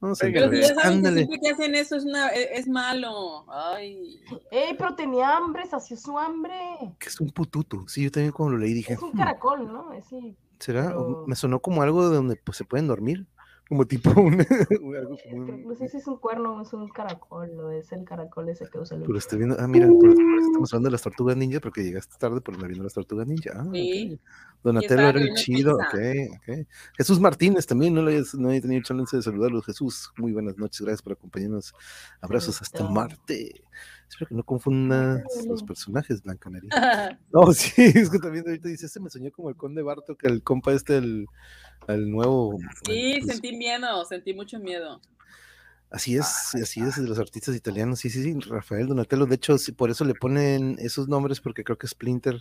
No sé, Pero si ya saben que ándale. siempre que hacen eso es, una, es, es malo. Ay. Ey, pero tenía hambre, sació su hambre. Que es un pututo. Sí, yo también cuando lo leí dije, Es un "Hmm, caracol, ¿no? Sí. ¿será? Pero- Me sonó como algo de donde pues, se pueden dormir. Como tipo [LAUGHS] un, algo como un- No sé si es un cuerno o es un caracol, o es el caracol ese que usa el Pero estoy viendo, ah, mira, por estamos [LAUGHS] hablando de las tortugas ninja, porque llegaste tarde por andar viendo las tortugas ninja. Ah, Sí. Donatello era el chido, pizza. ok, ok. Jesús Martínez también, no, le hayas- no he tenido chance de saludarlos. Jesús, muy buenas noches, gracias por acompañarnos. Abrazos hasta. Marte. Espero que no confundas los personajes, Blanca Nariz. [LAUGHS] No, sí, es que también ahorita dice, este me soñó como el conde Barto, que el compa este, el, el nuevo. Sí, pues, sentí miedo, sentí mucho miedo. Así es, así es, de los artistas italianos, sí, sí, sí, Rafael Donatello, de hecho, sí, por eso le ponen esos nombres, porque creo que Splinter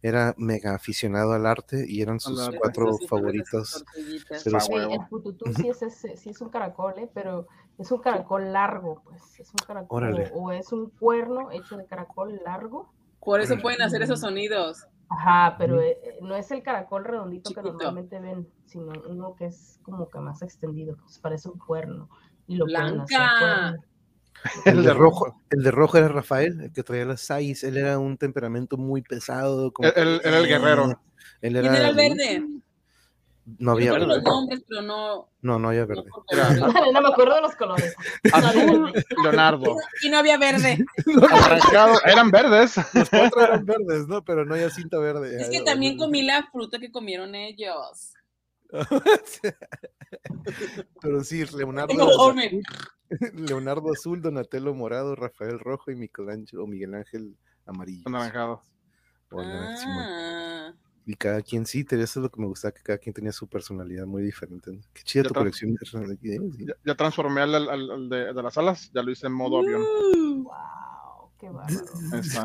era mega aficionado al arte y eran sus cuatro Sí, favoritos. pero Ah, sí, el pututú sí es, ese- sí es un caracol, ¿eh? pero es un caracol largo, pues. Es un caracol. Órale. O, o es un cuerno hecho de caracol largo. Por eso pueden hacer esos sonidos. Ajá, pero eh, no es el caracol redondito que normalmente ven, sino uno que es como que más extendido, pues parece un cuerno. Y lo Blanca. cuerno. El de rojo, el de rojo era Rafael, el que traía las seis, él era un temperamento muy pesado. como Él- era el guerrero. Él ¿Quién era, era el verde? No había verde. los nombres, pero no. No, no había verde. no me acuerdo de los colores. Azul, Leonardo. Y no había verde. [LAUGHS] Arrancado, eran verdes. Los cuatro eran verdes, ¿no? Pero no había cinta verde. Es que también comí la fruta que comieron ellos. [LAUGHS] Pero sí, Leonardo. Tengo azul. Leonardo azul, Donatello morado, Rafael rojo y Michelangelo o Miguel Ángel amarillo. Anaranjado. Simón. Y cada quien sí, te- eso es lo que me gustaba, que cada quien tenía su personalidad muy diferente. ¿no? Qué chida Ya tu colección. de- sí. Ya, ya transformé al, al- al de, de las alas, ya lo hice en modo avión. Wow, qué bárbaro. [LAUGHS] Ahí está.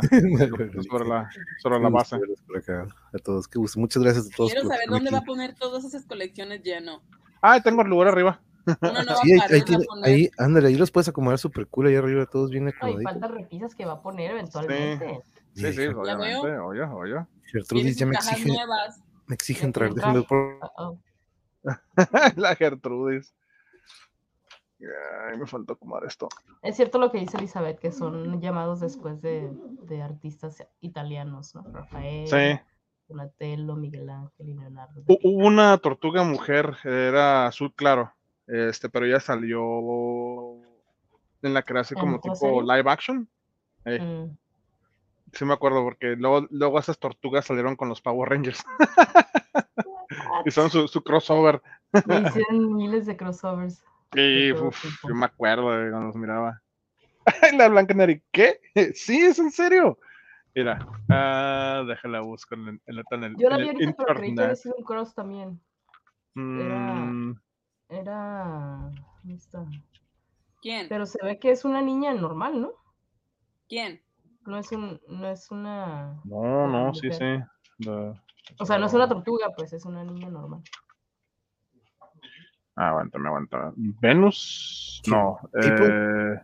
Sobre la, sobre la base. verlos por acá. A todos, qué gusto. Muchas gracias a todos. Quiero saber dónde va a poner todas esas colecciones lleno. Ah, tengo el lugar arriba. Sí, ahí, ahí tiene- ahí, ándale, ahí los puedes acomodar súper cool ahí arriba, todos bien No, y acomoditos. faltan repisas que va a poner eventualmente. Sí, sí, Ger- obviamente. Oye, oye. Tiene Gertrudis ya me cajas exige, nuevas. me exige Ya entrar. quiere Déjenme entrar. por- Uh-oh. [LAUGHS] la Gertrudis. Ay, me faltó acomodar esto. Es cierto lo que dice Elizabeth, que son llamados después de, de artistas italianos, ¿no? Rafael, Sí. Donatello, Miguel Ángel y Leonardo. Hu- Hubo una tortuga mujer, era azul claro, este, pero ya salió en la que era así ¿En como tipo serie? live action. Mm. Sí me acuerdo porque luego, luego esas tortugas salieron con los Power Rangers. Hicieron [LAUGHS] su, su crossover. Y hicieron miles de crossovers. [LAUGHS] Y todo uf, yo me acuerdo de cuando los miraba. [LAUGHS] la Blanca Neri, ¿qué? Sí, es en serio. Mira, ah, déjala buscar en, el- en en Yo la en vi el ahorita, pero creí que había sido un cross también. Mm, Era. ¿dónde está? ¿Quién? Pero se ve que es una niña normal, ¿no? ¿Quién? No es un, no es una. no, no, sí, sí. O sea, no es una tortuga, pues es una niña normal. Ah, aguántame, aguanta. ¿Venus? No. ¿Tipo? eh,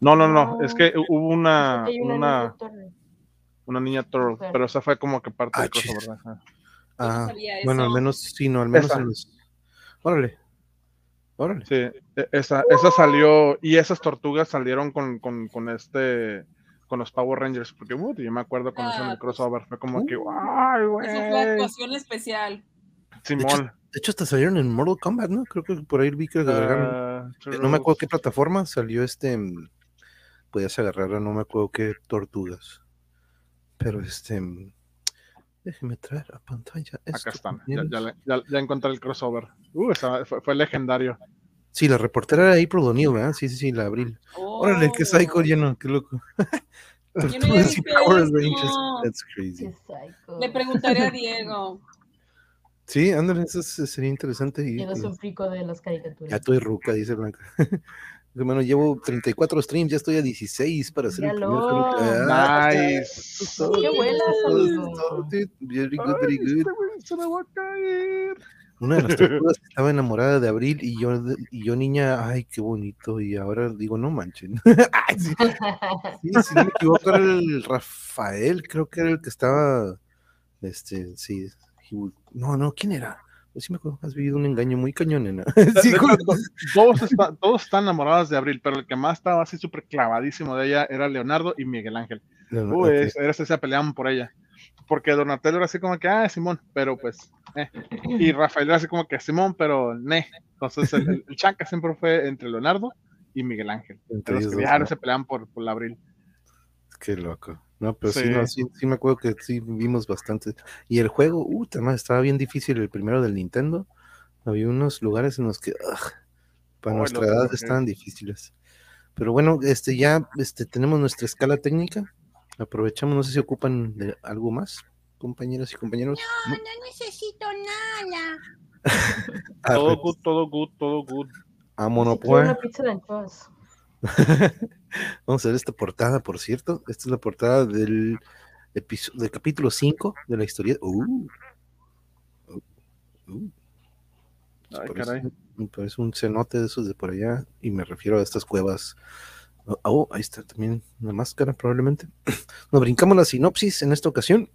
no, no, no. Es que hubo una, Hay una, una, niña torre. una niña Turtle, pero esa fue como que parte Ah, ajá. Ah, sabía bueno, al menos, sí, no, al menos Esa. los. Órale. Órale. Sí, e- esa, esa salió y esas tortugas salieron con, con, con este con los Power Rangers, porque uh, yo me acuerdo cuando hicieron el Ah, crossover, fue como que, Uh. ¡ay, Esa fue güey! actuación especial. Simón. De hecho, hasta salieron en Mortal Kombat, ¿no? Creo que por ahí vi que agregaron. Ah, No me acuerdo qué plataforma salió este. mm, Podías agarrar, a no me acuerdo qué tortugas. Pero este. mm, Déjeme traer a pantalla. esto, Acá están, ya, compañeros. ya, le- ya- ya encontré el crossover. Uh, esa fue, fue legendario. Sí, la reportera era April O'Neil, ¿verdad? Sí, sí, sí, la abril. Órale, qué psycho Oh. lleno, qué loco. [LAUGHS] Tortugas y Power eso. Rangers. That's crazy. Le preguntaré a Diego. [LAUGHS] Sí, ándale, eso es- sería interesante. Y- soy un frico de las ya caricaturas. estoy ruca, dice Blanca. [LAUGHS] Hermano, llevo 34 streams, ya estoy a 16 para hacer el primer. Ah, Nice. es ¿Qué es amigo? Very good, very Ay, good. este se me va a caer. Una de las tortugas estaba enamorada de Abril y yo, y yo niña, ay, qué bonito. Y ahora digo, no manchen. [LAUGHS] Ay, sí, sí, si no me equivoco, era el Rafael, creo que era el que estaba, este, sí. No, no, ¿quién era? Pues sí me acuerdo, has vivido un engaño muy cañón, nena. [LAUGHS] Sí. Todos, está- todos están enamorados de Abril, pero el que más estaba así súper clavadísimo de ella era Leonardo y Miguel Ángel. No, no, Uy, ok. es- era ese se peleaban por ella. Porque Donatello era así como que, ah, Simón, pero pues, eh. [LAUGHS] Y Rafael era así como que Simón, pero ne. Entonces el, el, chanca siempre fue entre Leonardo y Miguel Ángel. Entre Los que viajaron ¿no? se peleaban por, por la Abril. Qué loco. No, pero sí, Sí. no, sí, sí me acuerdo que sí vimos bastante. Y el juego, uh, además estaba bien difícil el primero del Nintendo. Había unos lugares en los que, ugh, para nuestra edad estaban difíciles. Pero bueno, este ya este, tenemos nuestra escala técnica. Aprovechamos, no sé si ocupan de algo más, compañeras y compañeros. No. no necesito nada. Todo Arre, good, todo good, todo good. vámonos, una pues. pizza de anchoas. [LAUGHS] Vamos a ver esta portada, por cierto. Esta es la portada del, del capítulo 5 de la historia. Uh. Uh. Uh. Ay, Parece- caray. me parece un cenote de esos de por allá, y me refiero a estas cuevas. Oh, oh, ahí está también una máscara, probablemente. [CLEARS THROAT] Nos brincamos la sinopsis en esta ocasión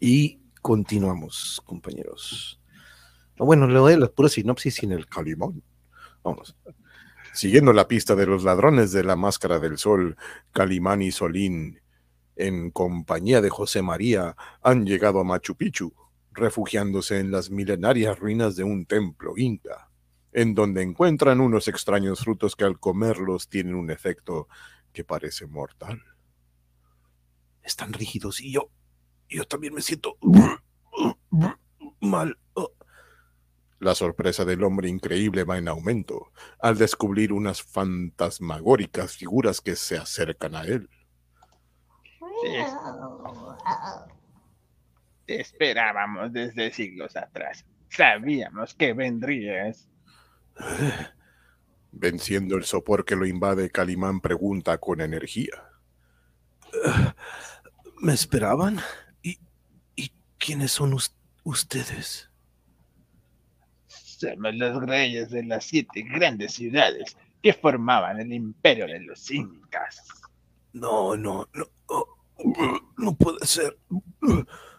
y continuamos, compañeros. Ah, bueno, le doy la pura sinopsis sin el calimón. Vamos. Siguiendo la pista de los ladrones de la Máscara del Sol, Calimán y Solín, en compañía de José María, han llegado a Machu Picchu, refugiándose en las milenarias ruinas de un templo inca, en donde encuentran unos extraños frutos que al comerlos tienen un efecto que parece mortal. Están rígidos y yo, yo también me siento mal. La sorpresa del hombre increíble va en aumento al descubrir unas fantasmagóricas figuras que se acercan a él. Te esperábamos desde siglos atrás. Sabíamos que vendrías. Venciendo el sopor que lo invade, Calimán pregunta con energía. ¿Me esperaban? ¿Y, y quiénes son us- ustedes? Somos los reyes de las siete grandes ciudades que formaban el imperio de los incas. No, no, no. oh, no puede ser.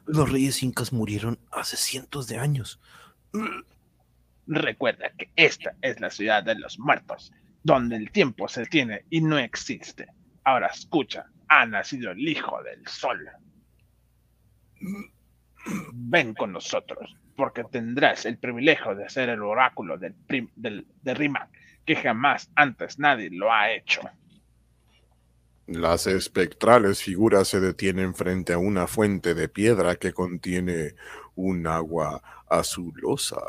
Los reyes incas murieron hace cientos de años. Recuerda que esta es la ciudad de los muertos, donde el tiempo se tiene y no existe. Ahora escucha, ha nacido el hijo del sol. Ven con nosotros, porque tendrás el privilegio de ser el oráculo del, prim- del- de Rimac, que jamás antes nadie lo ha hecho. Las espectrales figuras se detienen frente a una fuente de piedra que contiene un agua azulosa.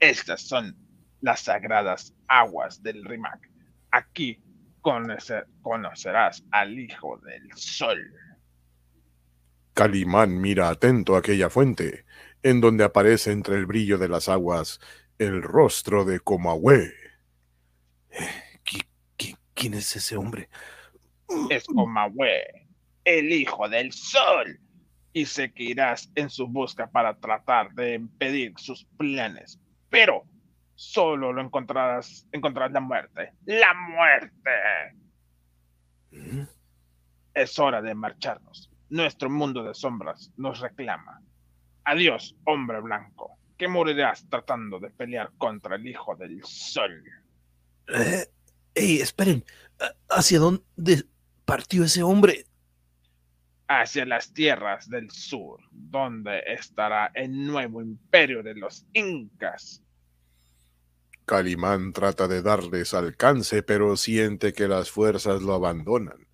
Estas son las sagradas aguas del Rimac. Aquí conocer- conocerás al hijo del sol. Calimán mira atento a aquella fuente, en donde aparece entre el brillo de las aguas el rostro de Comahue. ¿Qui- qui- ¿Quién es ese hombre? es Comahue, el hijo del sol, y sé que irás en su busca para tratar de impedir sus planes, pero solo lo encontrarás, encontrarás la muerte, la muerte. ¿Mm? Es hora de marcharnos. Nuestro mundo de sombras nos reclama. Adiós, hombre blanco. que morirás tratando de pelear contra el Hijo del Sol. Eh, ey, esperen. ¿A- ¿Hacia dónde partió ese hombre? hacia las tierras del sur, donde estará el nuevo imperio de los incas. Calimán trata de darles alcance, pero siente que las fuerzas lo abandonan.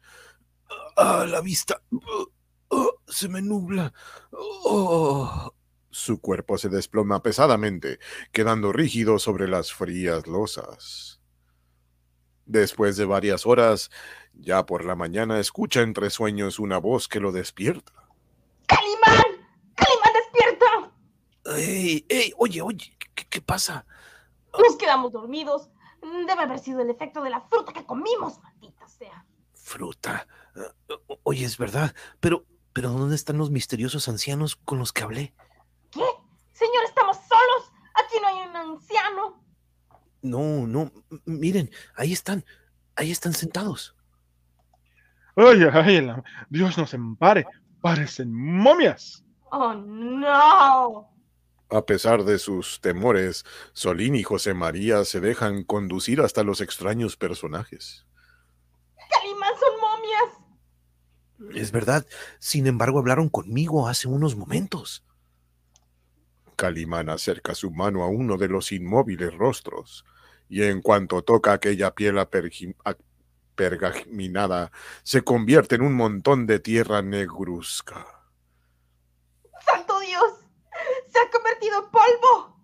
A la vista. Se me nubla. Oh. Su cuerpo se desploma pesadamente, quedando rígido sobre las frías losas. Después de varias horas, ya por la mañana escucha entre sueños una voz que lo despierta. ¡Calimán! ¡Calimán, despierta! Ey, ey, oye, oye, ¿qué, qué pasa? Nos quedamos dormidos. Debe haber sido el efecto de la fruta que comimos, maldita sea. Fruta. Oye, es verdad, pero, pero ¿dónde están los misteriosos ancianos con los que hablé? ¿Qué? Señor, estamos solos. Aquí no hay un anciano. No, no, miren, ahí están, ahí están sentados. ¡Ay, ay! la- Dios nos empare. Parecen momias. Oh, no. A pesar de sus temores, Solín y José María se dejan conducir hasta los extraños personajes. Calimán son momias. Es verdad, sin embargo hablaron conmigo hace unos momentos. Calimán acerca su mano a uno de los inmóviles rostros, y en cuanto toca aquella piel pergaminada, se convierte en un montón de tierra negruzca. ¡Santo Dios! ¡Se ha convertido en polvo!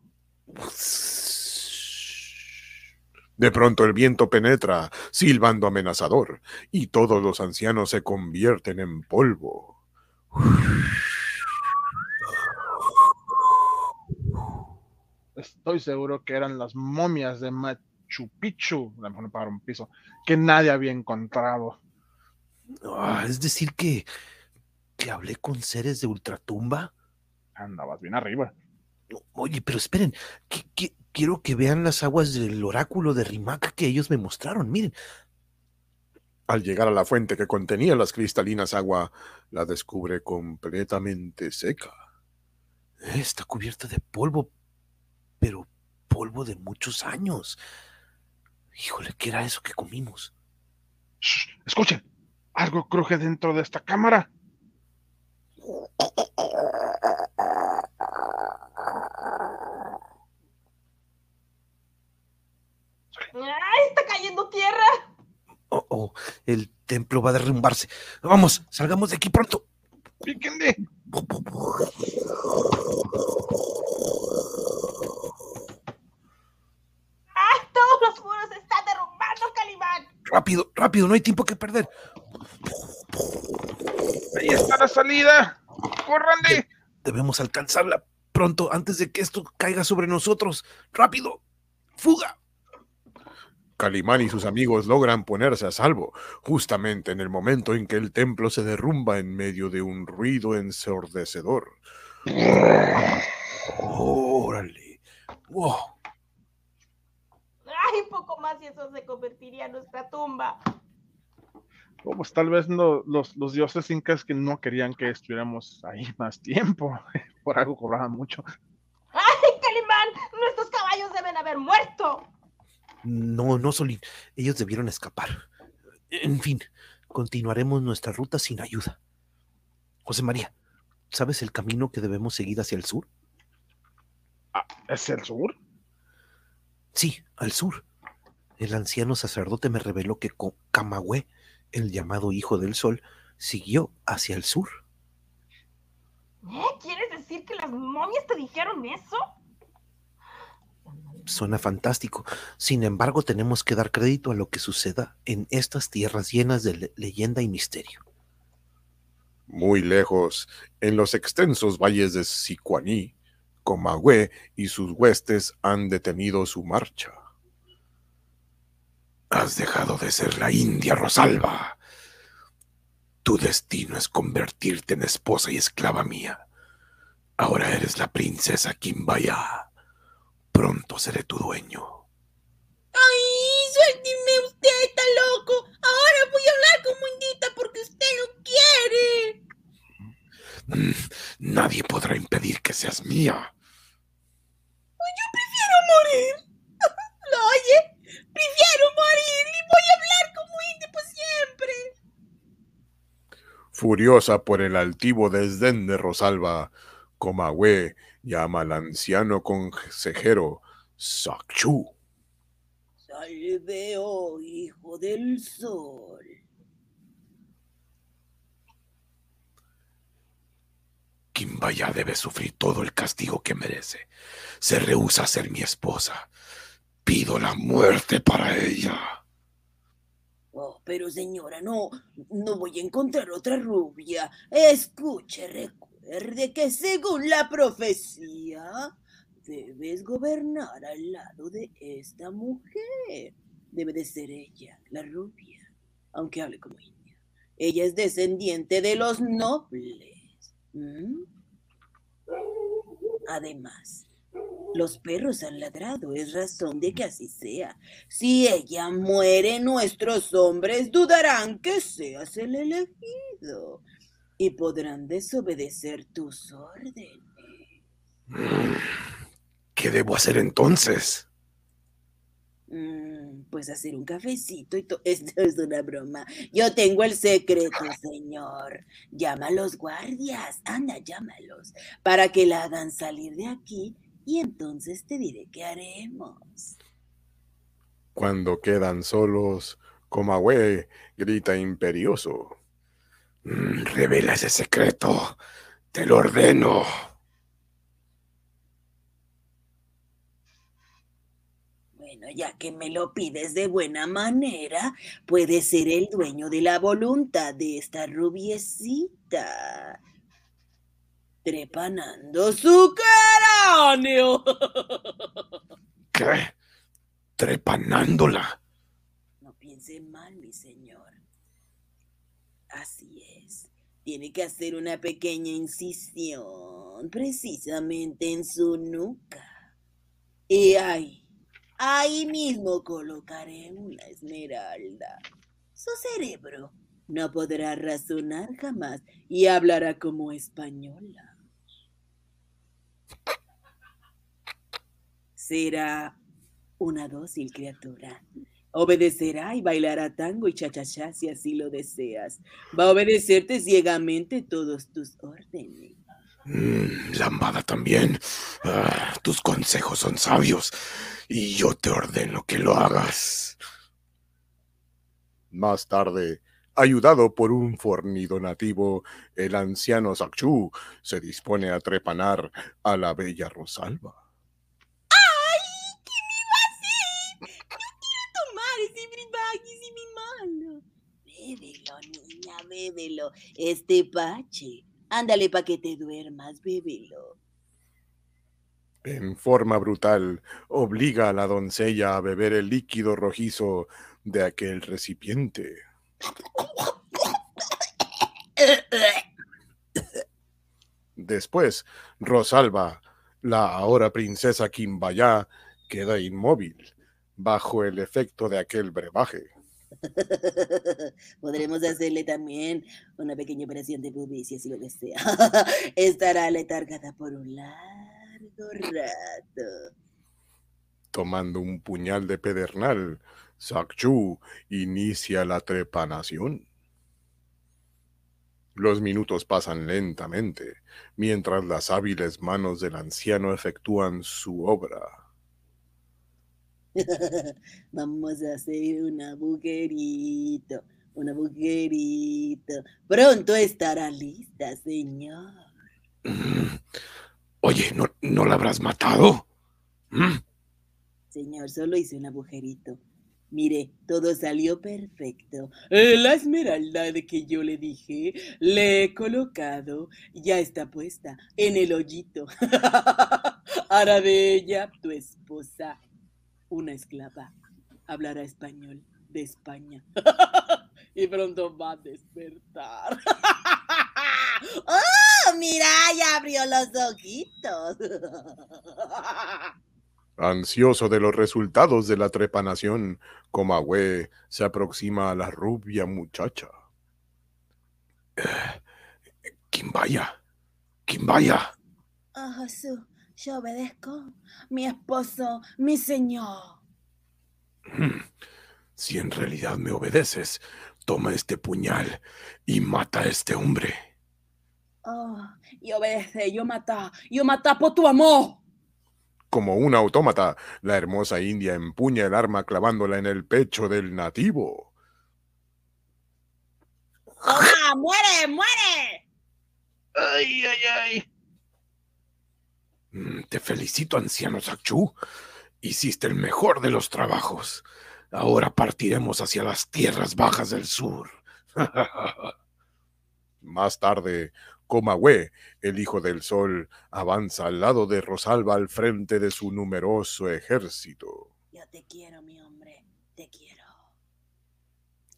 De pronto el viento penetra, silbando amenazador, y todos los ancianos se convierten en polvo. Estoy seguro que eran las momias de Machu Picchu, a lo mejor no pagaron un piso, que nadie había encontrado. Ah, es decir que, que hablé con seres de ultratumba. Andabas bien arriba. Oye, pero esperen, que- que- quiero que vean las aguas del oráculo de Rimac que ellos me mostraron. Miren, Al llegar a la fuente que contenía las cristalinas agua, la descubre completamente seca. está cubierta de polvo, pero polvo de muchos años. Híjole, ¿qué era eso que comimos? Shh, escuchen, algo cruje dentro de esta cámara. [LAUGHS] ¡Ay, está cayendo tierra! Oh, oh, el templo va a derrumbarse. Vamos, salgamos de aquí pronto. Píquenle. ¡Ah, todos los muros se están derrumbando, Calimán! Rápido, rápido, no hay tiempo que perder. Ahí está la salida. ¡Córranle! Debemos alcanzarla pronto antes de que esto caiga sobre nosotros. Rápido, fuga. Calimán y sus amigos logran ponerse a salvo, justamente en el momento en que el templo se derrumba en medio de un ruido ensordecedor. Órale. Wow. ¡Ay, poco más y eso se convertiría en nuestra tumba! Oh, pues tal vez no- los, los dioses incas que no querían que estuviéramos ahí [LAUGHS] más tiempo. Por algo cobraban mucho. ¡Ay, Calimán! ¡Nuestros caballos deben haber muerto! No, no, Solín. Ellos debieron escapar. En fin, continuaremos nuestra ruta sin ayuda. José María, ¿sabes el camino que debemos seguir hacia el sur? ¿Es el sur? Sí, al sur. El anciano sacerdote me reveló que Camagüey, el llamado Hijo del Sol, siguió hacia el sur. ¿Eh? ¿Quieres decir que las momias te dijeron eso? Suena fantástico. Sin embargo, tenemos que dar crédito a lo que suceda en estas tierras llenas de le- leyenda y misterio. Muy lejos, en los extensos valles de Sicuaní, Comahue y sus huestes han detenido su marcha. Has dejado de ser la India Rosalba. Tu destino es convertirte en esposa y esclava mía. Ahora eres la princesa Kimbaya. Pronto seré tu dueño. ¡Ay, suélteme usted, está loco! Ahora voy a hablar con Mundita porque usted lo quiere. Mm, nadie podrá impedir que seas mía. Pues yo prefiero morir. [LAUGHS] ¿Lo oye? Prefiero morir y voy a hablar como Indy por siempre. Furiosa por el altivo desdén de Rosalba, Comahue llama al anciano consejero Sakchu. Salve, oh hijo del sol. Kimbaya debe sufrir todo el castigo que merece. Se rehúsa a ser mi esposa. Pido la muerte para ella. Oh, pero señora, no, no voy a encontrar otra rubia. Escuche, recuerde que según la profecía, debes gobernar al lado de esta mujer. Debe de ser ella, la rubia, aunque hable como india. Ella es descendiente de los nobles. Además, los perros han ladrado, es razón de que así sea. Si ella muere, nuestros hombres dudarán que seas el elegido y podrán desobedecer tus órdenes. ¿Qué debo hacer entonces? Mm, pues hacer un cafecito y todo. [LAUGHS] Esto es una broma. Yo tengo el secreto, señor. Llama a los guardias. Anda, llámalos. Para que la hagan salir de aquí y entonces te diré qué haremos. Cuando quedan solos, Comahue grita imperioso. "Mm, Revela ese secreto. Te lo ordeno. Bueno, ya que me lo pides de buena manera, puedes ser el dueño de la voluntad de esta rubiecita. Trepanando su cráneo. [LAUGHS] ¿Qué? Trepanándola. No piense mal, mi señor. Así. Tiene que hacer una pequeña incisión precisamente en su nuca. Y ahí, ahí mismo colocaré una esmeralda. Su cerebro no podrá razonar jamás y hablará como española. Será una dócil criatura. Obedecerá y bailará tango y chachachá si así lo deseas. Va a obedecerte ciegamente todos tus órdenes. Mm, lambada también. Ah, tus consejos son sabios y yo te ordeno que lo hagas. Más tarde, ayudado por un fornido nativo, el anciano Sakchu se dispone a trepanar a la bella Rosalba. Bébelo, niña, bébelo. Este pache. Ándale pa' que te duermas, bébelo. En forma brutal, obliga a la doncella a beber el líquido rojizo de aquel recipiente. Después, Rosalba, la ahora princesa Kimbaya, queda inmóvil bajo el efecto de aquel brebaje. [LAUGHS] Podremos hacerle también una pequeña operación de pubicia si lo desea. [LAUGHS] Estará letargada por un largo rato. Tomando un puñal de pedernal, Sakchu inicia la trepanación. Los minutos pasan lentamente, mientras las hábiles manos del anciano efectúan su obra. [LAUGHS] Vamos a hacer un agujerito, un agujerito. Pronto estará lista, señor. [CLEARS THROAT] Oye, ¿no, ¿no la habrás matado? ¿Mm? Señor, solo hice un agujerito. Mire, todo salió perfecto. Eh, La esmeralda de que yo le dije, le he colocado, ya está puesta en el hoyito. [LAUGHS] Hará de ella tu esposa, una esclava. Hablará español de España. [LAUGHS] y pronto va a despertar. [LAUGHS] ¡Oh! Mira, ya abrió los ojitos. [LAUGHS] Ansioso de los resultados de la trepanación, Comahue se aproxima a la rubia muchacha. Eh, Kimbaya, Kimbaya, Oh, Jesús, yo obedezco. Mi esposo, mi señor. [CLEARS THROAT] si en realidad me obedeces, toma este puñal y mata a este hombre. Oh, y obedece, yo mata, yo mata por tu amor. Como un autómata, la hermosa india empuña el arma clavándola en el pecho del nativo. ¡Toma, muere, muere! Ay, ay, ay. Mm, Te felicito, anciano Sakchu. Hiciste el mejor de los trabajos. Ahora partiremos hacia las tierras bajas del sur. [LAUGHS] Más tarde, Comahue, el hijo del sol, avanza al lado de Rosalba al frente de su numeroso ejército. Yo te quiero, mi hombre, te quiero.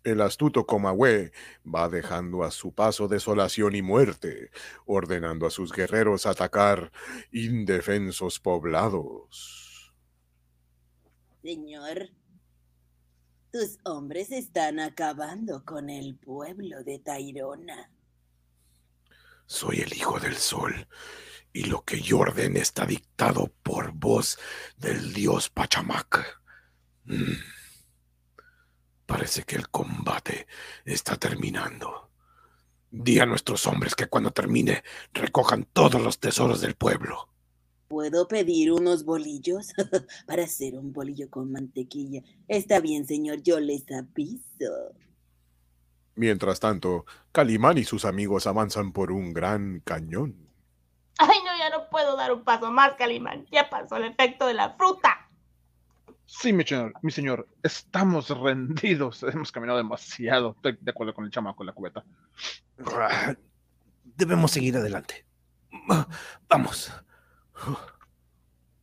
El astuto Comahue va dejando a su paso desolación y muerte, ordenando a sus guerreros atacar indefensos poblados. Señor, tus hombres están acabando con el pueblo de Tairona. Soy el hijo del sol, y lo que yo ordene está dictado por voz del dios Pachamac. Mm. Parece que el combate está terminando. Di a nuestros hombres que cuando termine recojan todos los tesoros del pueblo. ¿Puedo pedir unos bolillos [LAUGHS] para hacer un bolillo con mantequilla? Está bien, señor, yo les aviso. Mientras tanto, Calimán y sus amigos avanzan por un gran cañón. Ay, no, ya no puedo dar un paso más, Calimán. Ya pasó el efecto de la fruta. Sí, mi señor, mi señor, estamos rendidos. [LAUGHS] Hemos caminado demasiado. Estoy de acuerdo con el chamaco en la cubeta. Debemos seguir adelante. Vamos.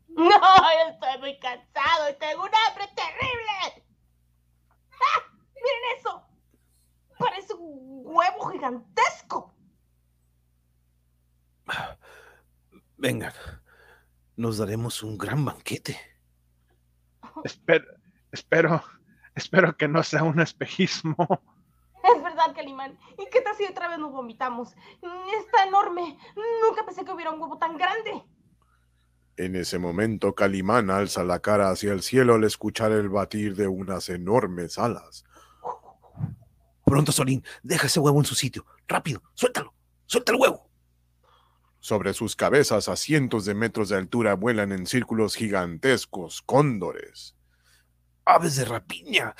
No, yo estoy muy cansado y tengo un hambre terrible. ¡Ah! ¡Miren eso! Parece un huevo gigantesco. Vengan. Nos daremos un gran banquete. Espero, espero, espero que no sea un espejismo. Es verdad, Calimán. ¿Y qué tal si otra vez nos vomitamos? Está enorme. Nunca pensé que hubiera un huevo tan grande. En ese momento, Calimán alza la cara hacia el cielo al escuchar el batir de unas enormes alas. Pronto, Solín, deja ese huevo en su sitio. Rápido, suéltalo. Suelta el huevo. Sobre sus cabezas, a cientos de metros de altura, vuelan en círculos gigantescos cóndores. Aves de rapiña.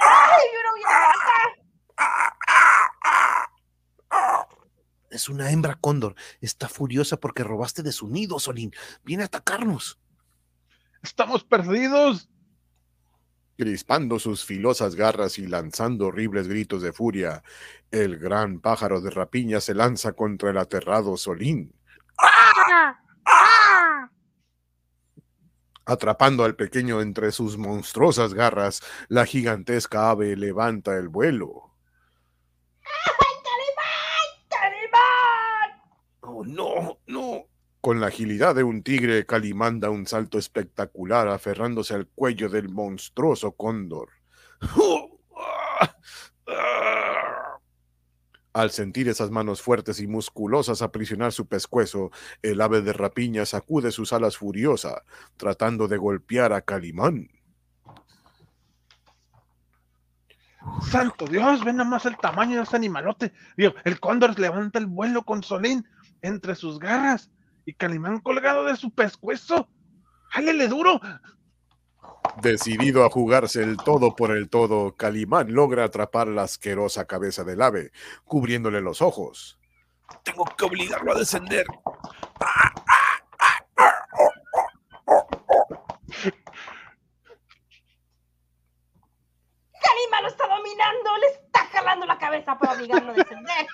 ¡Ay! Es una hembra cóndor. Está furiosa porque robaste de su nido, Solín. Viene a atacarnos. Estamos perdidos. Crispando sus filosas garras y lanzando horribles gritos de furia, el gran pájaro de rapiña se lanza contra el aterrado Solín. Atrapando al pequeño entre sus monstruosas garras, la gigantesca ave levanta el vuelo. ¡Calimán! Oh, no, no. Con la agilidad de un tigre, Calimán da un salto espectacular aferrándose al cuello del monstruoso cóndor. Al sentir esas manos fuertes y musculosas aprisionar su pescuezo, el ave de rapiña sacude sus alas furiosa, tratando de golpear a Calimán. Santo Dios, ven nada más el tamaño de ese animalote. El cóndor levanta el vuelo con Solín entre sus garras y Calimán colgado de su pescuezo. ¡Jálele duro! Decidido a jugarse el todo por el todo, Calimán logra atrapar la asquerosa cabeza del ave, cubriéndole los ojos. Tengo que obligarlo a descender. Calimán lo está dominando. Le está jalando la cabeza para obligarlo a descender.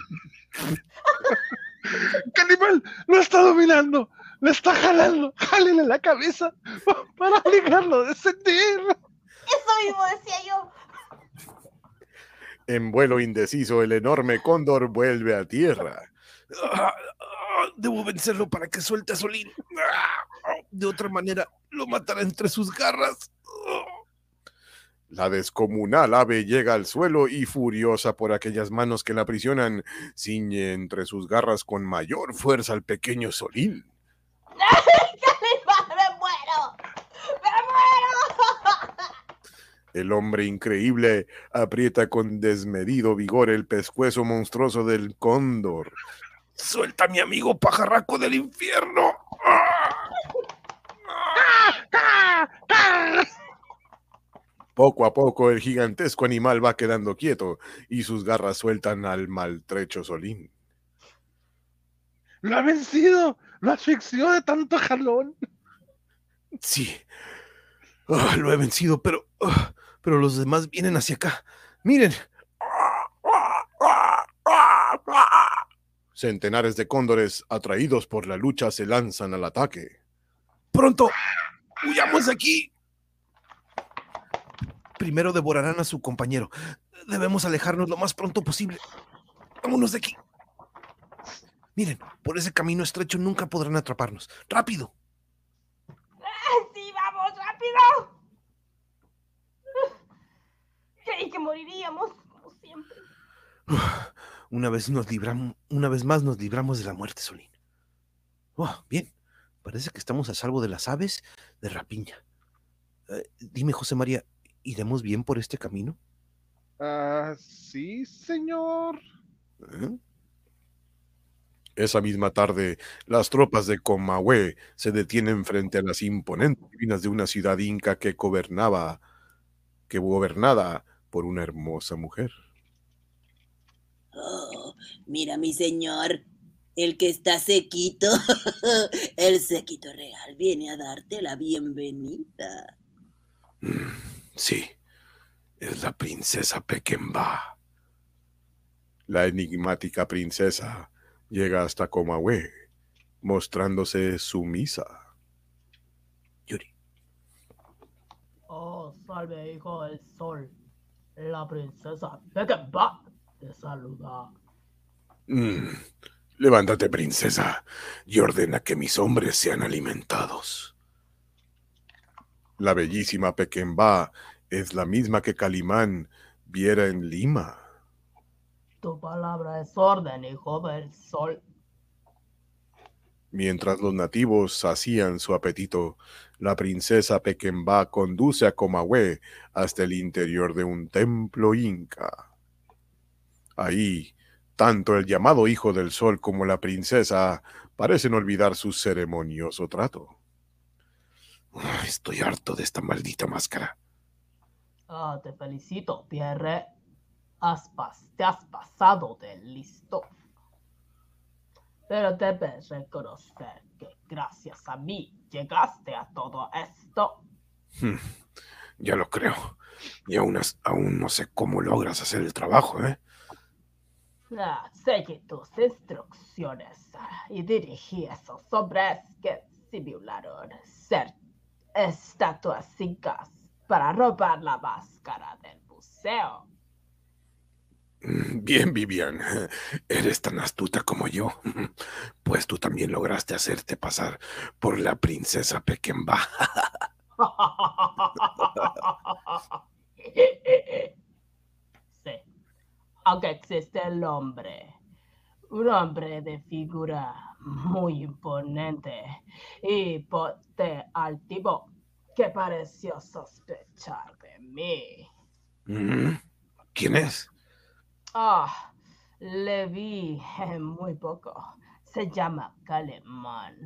[LAUGHS] ¡Calimán lo está dominando! ¡Le está jalando! ¡Jálele la cabeza para obligarlo a descender! Eso mismo decía yo. En vuelo indeciso, el enorme cóndor vuelve a tierra. Debo vencerlo para que suelte a Solín. De otra manera, lo matará entre sus garras. Ah. La descomunal ave llega al suelo y, furiosa por aquellas manos que la aprisionan, ciñe entre sus garras con mayor fuerza al pequeño Solín. ¡Calimán, me muero! ¡Me muero! El hombre increíble aprieta con desmedido vigor el pescuezo monstruoso del cóndor. ¡Suelta a mi amigo pajarraco del infierno! Poco a poco el gigantesco animal va quedando quieto y sus garras sueltan al maltrecho Solín. ¡Lo ha vencido! ¡Lo asfixió de tanto jalón! Sí. Ah, lo he vencido, pero. ah, pero los demás vienen hacia acá. Miren. Centenares de cóndores, atraídos por la lucha, se lanzan al ataque. ¡Pronto! ¡Huyamos de aquí! Primero devorarán a su compañero. Debemos alejarnos lo más pronto posible. Vámonos de aquí. Miren, por ese camino estrecho nunca podrán atraparnos. ¡Rápido! ¡Sí, vamos, rápido! Creí que moriríamos, como siempre. Una vez nos libramos, una vez más nos libramos de la muerte, Solín. Oh, bien. Parece que estamos a salvo de las aves de rapiña. Eh, dime, José María, ¿iremos bien por este camino? Ah, sí, señor. ¿Eh? Esa misma tarde, las tropas de Comahue se detienen frente a las imponentes ruinas de una ciudad inca que gobernaba, que gobernada por una hermosa mujer. Oh, mira, mi señor, el que está sequito, [LAUGHS] el sequito real, viene a darte la bienvenida. Sí, es la princesa Pequemba. La enigmática princesa llega hasta Comahue, mostrándose sumisa. Yuri. Oh, salve, hijo del sol. La princesa Pekenba te saluda. Mm, Levántate, princesa, y ordena que mis hombres sean alimentados. La bellísima Pequemba es la misma que Calimán viera en Lima. Tu palabra es orden, hijo del sol. Mientras los nativos sacían su apetito, la princesa Pequemba conduce a Comahue hasta el interior de un templo inca. Ahí, tanto el llamado Hijo del Sol como la princesa parecen olvidar su ceremonioso trato. Ah, Estoy harto de esta maldita máscara. Ah, te felicito, Pierre. Has te has pasado de listo. Pero debes reconocer que gracias a mí llegaste a todo esto. Hmm, ya lo creo. Y aún, no sé cómo logras hacer el trabajo, ¿eh? Ah, seguí tus instrucciones y dirigí esos hombres que simularon ser estatuas incas para robar la máscara del museo. [LAUGHS] Bien, Vivian. [LAUGHS] Eres tan astuta como yo. [LAUGHS] Pues tú también lograste hacerte pasar por la princesa Pequemba. sí, aunque existe el hombre, un hombre de figura muy imponente y porte altivo que pareció sospechar de mí. Mm, ¿Quién es? Ah, le vi eh, muy poco. Se llama Calemán.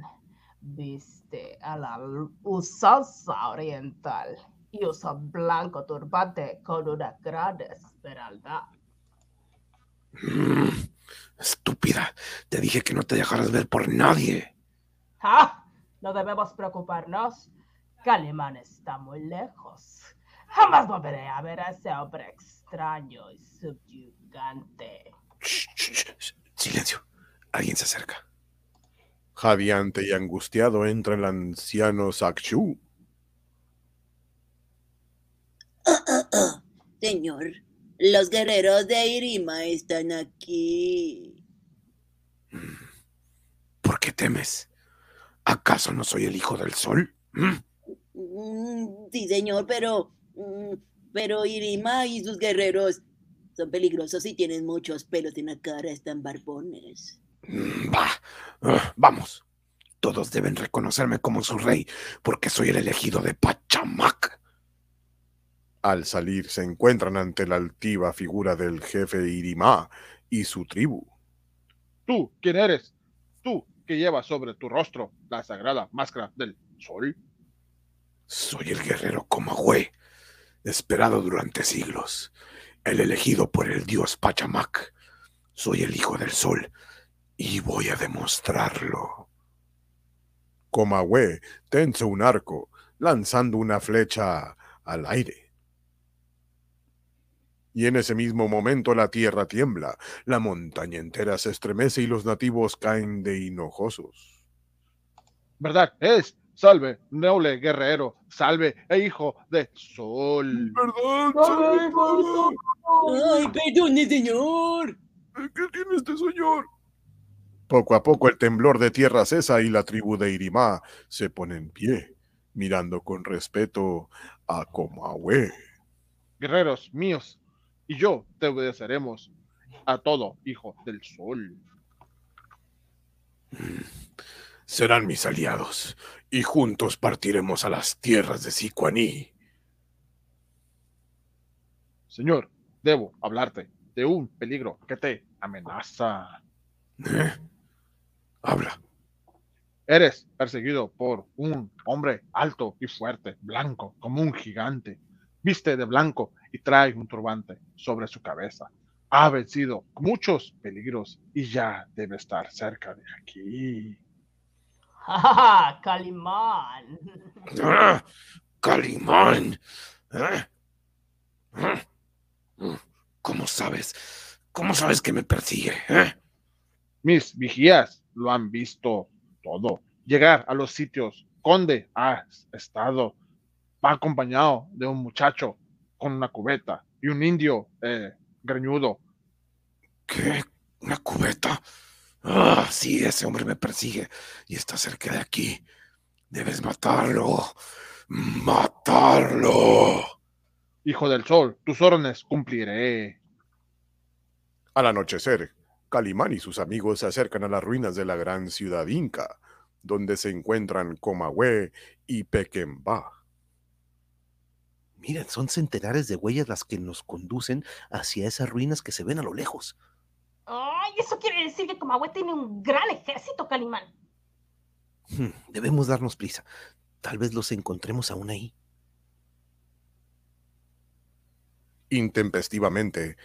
Viste a la usanza oriental y usa blanco turbante con una gran esmeralda. Mm, Estúpida. Te dije que no te dejaras ver por nadie. ¡Ah! No debemos preocuparnos. Calemán está muy lejos. Jamás volveré a ver a ese hombre extraño y subyugante. Shh, shh, shh. Silencio. Alguien se acerca. Jadeante y angustiado entra el anciano Sakshu. [COUGHS] Señor, los guerreros de Irima están aquí. ¿Por qué temes? ¿Acaso no soy el hijo del sol? ¿Mm? Sí, señor, pero. mm, Pero Irima y sus guerreros son peligrosos y tienen muchos pelos en la cara, están barbones. Mm, Va, Ah, vamos. Todos deben reconocerme como su rey, porque soy el elegido de Pachamac. Al salir se encuentran ante la altiva figura del jefe Irimá y su tribu. ¿Tú quién eres? ¿Tú que llevas sobre tu rostro la sagrada máscara del sol? Soy el guerrero Comahue, esperado durante siglos, el elegido por el dios Pachamac. Soy el hijo del sol y voy a demostrarlo. Comahue tensa un arco, lanzando una flecha al aire. Y en ese mismo momento la tierra tiembla, la montaña entera se estremece y los nativos caen de hinojosos. ¿Verdad? Es. Salve, noble guerrero, salve, e hijo de sol. ¡Ay, perdone, señor! ¿Qué tiene este señor? Poco a poco el temblor de tierra cesa y la tribu de Irimá se pone en pie, mirando con respeto a Comahue. Guerreros míos, y yo te obedeceremos a todo, hijo del sol. Serán mis aliados, y juntos partiremos a las tierras de Sicuaní. Señor, debo hablarte de un peligro que te amenaza. ¿Eh? Habla. Eres perseguido por un hombre alto y fuerte, blanco, como un gigante. Viste de blanco y trae un turbante sobre su cabeza. Ha vencido muchos peligros y ya debe estar cerca de aquí. ¡Ja, Calimán! ¡Ah! ¡Calimán! ¿Eh? ¿Cómo sabes? ¿Cómo sabes que me persigue? eh? Mis vigías lo han visto todo. Llegar a los sitios donde ha estado. Va acompañado de un muchacho con una cubeta y un indio eh, greñudo. ¿Qué? ¿Una cubeta? Ah, sí, ese hombre me persigue y está cerca de aquí. Debes matarlo. Matarlo. Hijo del sol, tus órdenes cumpliré. Al anochecer, Calimán y sus amigos se acercan a las ruinas de la gran ciudad inca, donde se encuentran Comahue y Pequemba. Miren, son centenares de huellas las que nos conducen hacia esas ruinas que se ven a lo lejos. Ay, eso quiere decir que Comahue tiene un gran ejército, Calimán. Hmm, Debemos darnos prisa. Tal vez los encontremos aún ahí. Intempestivamente,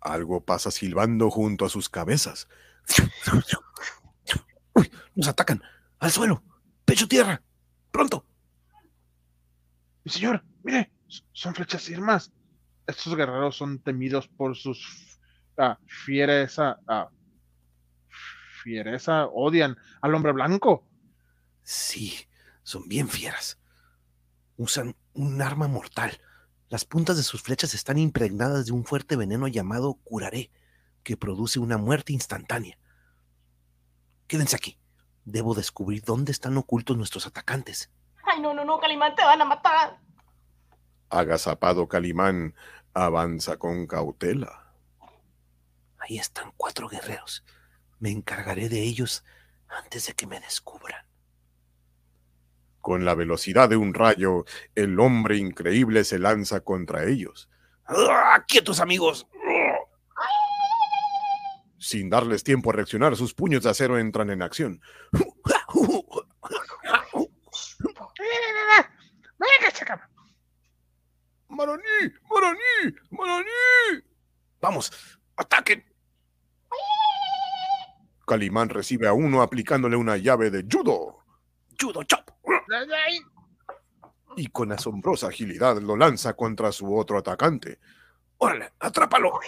algo pasa silbando junto a sus cabezas. ¡Uy! ¡Nos atacan! ¡Al suelo! ¡Pecho tierra! ¡Pronto! Mi señor, mire, son flechas irmas. Estos guerreros son temidos por sus ah, fiereza. ah, fiereza, odian al hombre blanco. Sí, son bien fieras. Usan un arma mortal. Las puntas de sus flechas están impregnadas de un fuerte veneno llamado curaré, que produce una muerte instantánea. Quédense aquí. Debo descubrir dónde están ocultos nuestros atacantes. Ay, no, no, no, Calimán, te van a matar. Agazapado Calimán avanza con cautela. Ahí están cuatro guerreros. Me encargaré de ellos antes de que me descubran. Con la velocidad de un rayo, el hombre increíble se lanza contra ellos. ¡Ah! ¡Quietos, amigos! Sin darles tiempo a reaccionar, sus puños de acero entran en acción. ¡Maraní! ¡Maraní! ¡Maraní! ¡Vamos! ¡Ataquen! Calimán recibe a uno aplicándole una llave de judo ¡Judo chop! y con asombrosa agilidad lo lanza contra su otro atacante. ¡Órale! ¡Atrápalo!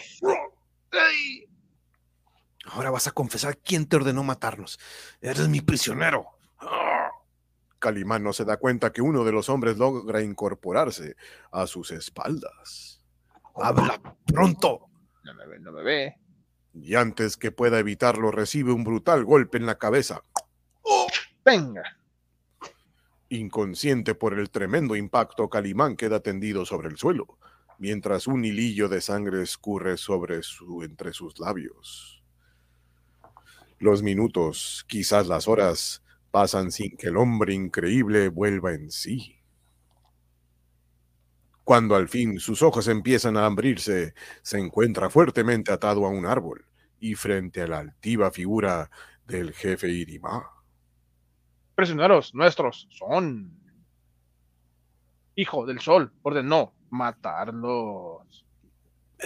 Ahora vas a confesar quién te ordenó matarnos. Eres mi prisionero. Calimán no se da cuenta que uno de los hombres logra incorporarse a sus espaldas. ¡Habla pronto! No me ve, no me ve. Y antes que pueda evitarlo, recibe un brutal golpe en la cabeza. Venga. Inconsciente por el tremendo impacto, Calimán queda tendido sobre el suelo, mientras un hilillo de sangre escurre sobre su, entre sus labios. Los minutos, quizás las horas, pasan sin que el hombre increíble vuelva en sí. Cuando al fin sus ojos empiezan a abrirse, se encuentra fuertemente atado a un árbol y frente a la altiva figura del jefe Irima. Prisioneros nuestros son. Hijo del sol ordenó matarlos.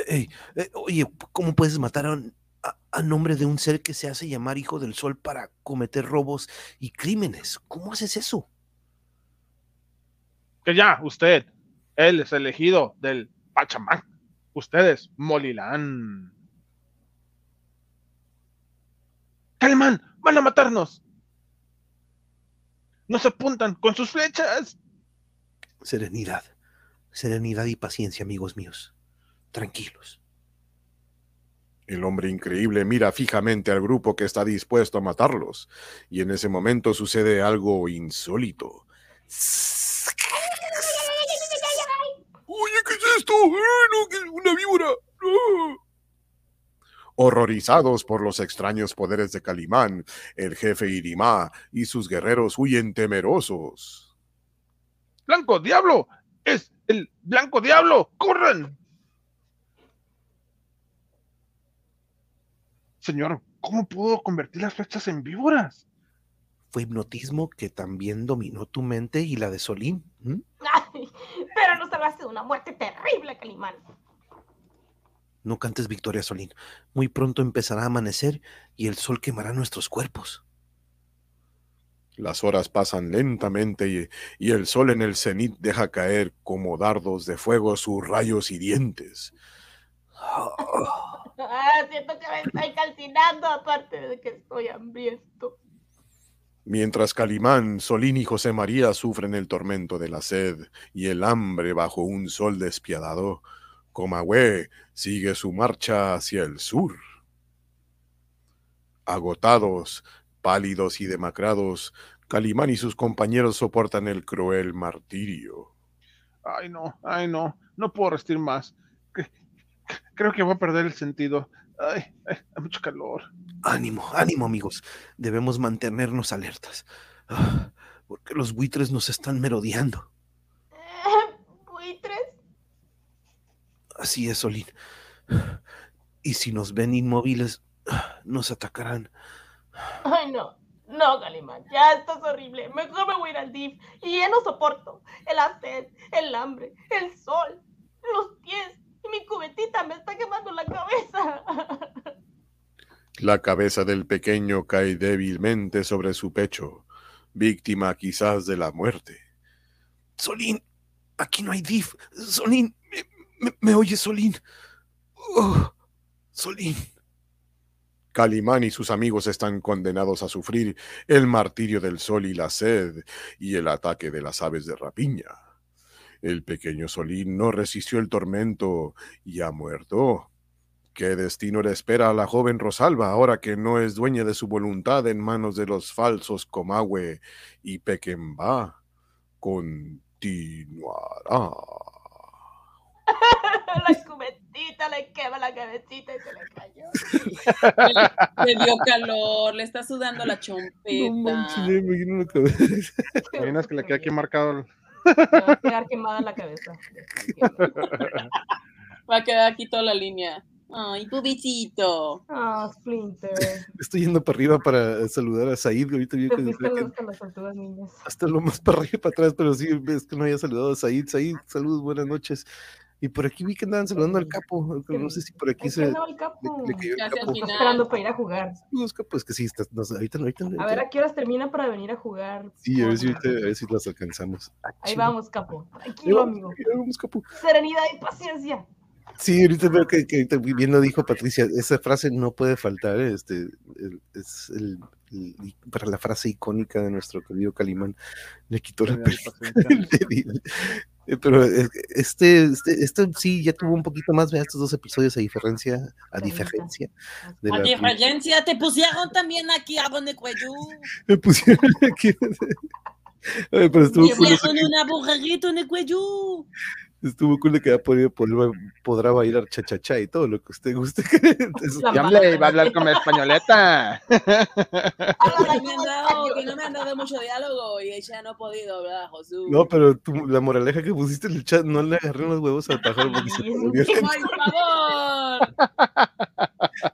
Ey, eh, oye, ¿cómo puedes matar a, un- a- a nombre de un ser que se hace llamar hijo del sol para cometer robos y crímenes? ¿Cómo haces eso? Que ya, usted, él es elegido del Pachamán. Ustedes morirán. Calimán, van a matarnos. Nos apuntan con sus flechas. Serenidad, serenidad y paciencia, amigos míos. Tranquilos. El hombre increíble mira fijamente al grupo que está dispuesto a matarlos, y en ese momento sucede algo insólito. ¡Ay, no, que una víbora! ¡No! Horrorizados por los extraños poderes de Calimán, el jefe Irimá y sus guerreros huyen temerosos. Blanco Diablo, es el Blanco Diablo. ¡Corran! Señor, ¿cómo puedo convertir las flechas en víboras? Fue hipnotismo que también dominó tu mente y la de Solín. ¿m? [LAUGHS] Pero nos salvaste de una muerte terrible, Calimán. No cantes victoria, Solín. Muy pronto empezará a amanecer y el sol quemará nuestros cuerpos. Las horas pasan lentamente y, y el sol en el cenit deja caer como dardos de fuego sus rayos hirientes. Ah, siento que me estoy calcinando, aparte de que estoy hambriento. Mientras Calimán, Solín y José María sufren el tormento de la sed y el hambre bajo un sol despiadado, Comahue sigue su marcha hacia el sur. Agotados, pálidos y demacrados, Calimán y sus compañeros soportan el cruel martirio. Ay, no, ay, no, no puedo resistir más. Cre- Creo que voy a perder el sentido. Ay, ay, hay mucho calor. Ánimo, ánimo, amigos. Debemos mantenernos alertas. Ah, Porque los buitres nos están merodeando. [LAUGHS] ¿Buitres? Así es, Solín. Y si nos ven inmóviles, ah, nos atacarán. Ay, no. No, Calimán, ya esto es horrible. Mejor me voy a ir al DIF. Y ya no soporto. El sed, el hambre, el sol, los pies. Mi cubetita me está quemando la cabeza. La cabeza del pequeño cae débilmente sobre su pecho, víctima quizás de la muerte. Solín, aquí no hay DIF. Solín, ¿me, me, me oyes, Solín? Oh, Solín. Calimán y sus amigos están condenados a sufrir el martirio del sol y la sed y el ataque de las aves de rapiña. El pequeño Solín no resistió el tormento y ha muerto. ¿Qué destino le espera a la joven Rosalba ahora que no es dueña de su voluntad en manos de los falsos Comahue y Pequemba? Continuará. [LAUGHS] la cubetita le quema la cabecita y se le cayó. [LAUGHS] Le dio calor, le está sudando la chompeta. Imaginas que le queda aquí marcado. [LAUGHS] Me va a quedar quemada la cabeza. [LAUGHS] Va a quedar aquí toda la línea. Ay, pubicito. Ah, Splinter. [LAUGHS] Estoy yendo para arriba para saludar a Said. Ahorita vi que- hasta las tortugas niñas. hasta lo más para arriba y para atrás, pero sí, es que no había saludado a Said. Said, saludos, buenas noches. Y por aquí vi que andaban saludando al capo. No sé si por aquí se ¿qué le, andaba el capo? le cayó el Casi al capo. Está esperando para ir a jugar. Saludos, capo, es que sí, está- no ahorita, ahorita, A ver a qué horas termina para venir a jugar. Sí, a ver, si, ahorita- a ver si las alcanzamos. Ah, Ahí vamos, capo. Tranquilo, vamos, amigo. ahí vamos, capo. Serenidad y paciencia. Sí, ahorita veo que, que ahorita bien lo dijo Patricia, esa frase no puede faltar, este, el- es el, el- para la frase icónica de nuestro querido Calimán, le quitó la paciencia. Eh, Pero eh, este, este, este sí ya tuvo un poquito más de estos dos episodios a diferencia, a diferencia de A diferencia, te pusieron también aquí a Bonecuello. me pusieron aquí. [LAUGHS] Pero estuvo eso pusieron burrito en el cuello. Estuvo cool de que ya podría- podrá, podrá bailar cha-cha-cha y todo lo que usted guste. [LAUGHS] Entonces, La Ya le iba a hablar con [LAUGHS] [LAUGHS] la españoleta. No me han dado, que no me han dado mucho diálogo y ella no ha podido hablar, Josu. no, pero tú- la moraleja que pusiste en el chat, no le agarré los huevos al pájaro porque se volvió ¡Por favor!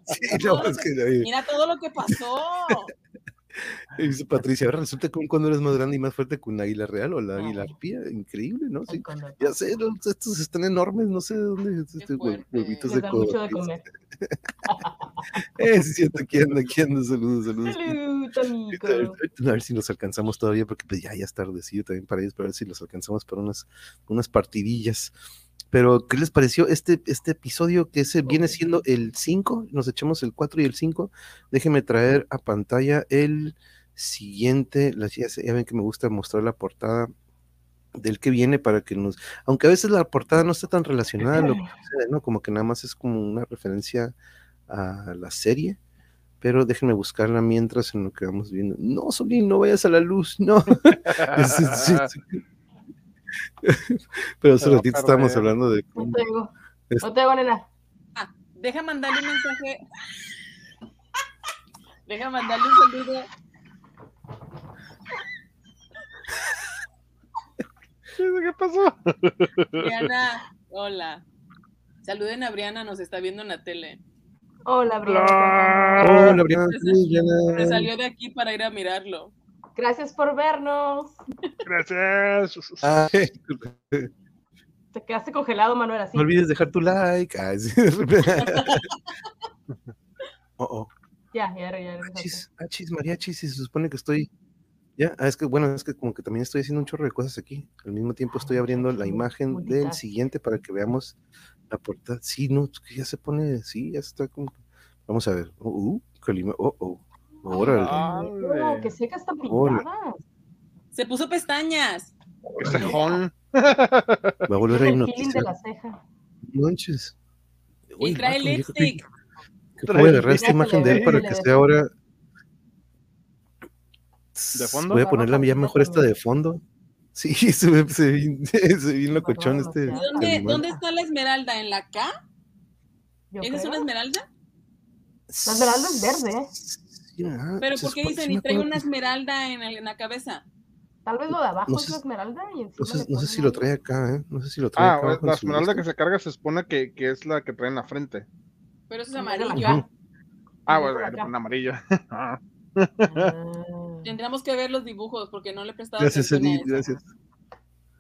Sí, no, es que Mira todo lo que pasó. Dice Patricia, ahora resulta que cuando eres más grande y más fuerte que un águila real o la águila arpía, increíble, ¿no? Sí. Cóndor. Ya sé, estos están enormes, no sé de dónde es fuerte. huevitos de comer. [LAUGHS] Eh, sí, siento aquí anda, aquí anda, saludos, saludos. [LAUGHS] Salud, amigo. A ver si los alcanzamos todavía, porque pues ya, ya es tardecillo también para ellos, para ver si los alcanzamos para unas, unas partidillas. Pero, ¿qué les pareció este, este episodio que se viene siendo el 5? Nos echamos el 4 y el 5. Déjenme traer a pantalla el siguiente. las- Ya, ya ven que me gusta mostrar la portada del que viene para que nos... Aunque a veces la portada no está tan relacionada a lo que sucede, ¿no? Como que nada más es como una referencia a la serie. Pero déjenme buscarla mientras en lo que vamos viendo. No, Solín, no vayas a la luz, no. [LAUGHS] [LAUGHS] Pero hace ratito estábamos hablando de No. Es- No tengo, nena. Ah, deja mandarle un mensaje. Deja mandarle un saludo. [LAUGHS] ¿Qué pasó? Briana, hola. Saluden a Briana, nos está viendo en la tele. Hola, Briana. Hola, Briana. Se- Sí, Briana. Se salió de aquí para ir a mirarlo. Gracias por vernos. Gracias. [LAUGHS] Te quedaste congelado, Manuel, así. no olvides dejar tu like. Sí. [LAUGHS] oh, oh. Ya, ya, ya. Achis, achis, mariachis, y se supone que estoy. Ya, ah, es que bueno, es que como que también estoy haciendo un chorro de cosas aquí. Al mismo tiempo estoy abriendo la imagen del siguiente para que veamos la portada. Sí, no, es que ya se pone, sí, ya está como. Vamos a ver. Oh, uh, Calima, oh, oh. Órale. Ah, Oh, que secas están Hola. pintadas. Se puso pestañas. Qué cejón. [LAUGHS] Va a volver a el feeling de hipnotizar. la ceja. Manches. Y trae vato, lipstick. que voy a agarrar esta imagen de él para que sea ahora. ¿De fondo? Voy a ponerla ya rosita mejor esta de fondo. [LAUGHS] Sí, [LAUGHS] se ve, se ve, bien- [LAUGHS] se ve bien locochón este. ¿Y demasiado. dónde, dónde está la esmeralda? ¿En la K? ¿Esa es una esmeralda? La esmeralda es verde. Sí, ah, Pero ¿por qué dicen y trae una esmeralda en, el- en la cabeza? Tal vez lo de abajo No es la esmeralda y encima No sé, no si lo trae acá, ¿eh? No sé si lo trae Ah, acá. la esmeralda que se carga se supone que, que es la que trae en la frente. Pero eso es. Ujú. Ah, bueno, con amarillo. Ah. Tendríamos que ver los dibujos porque no le he prestado Gracias, atención a Edith, gracias.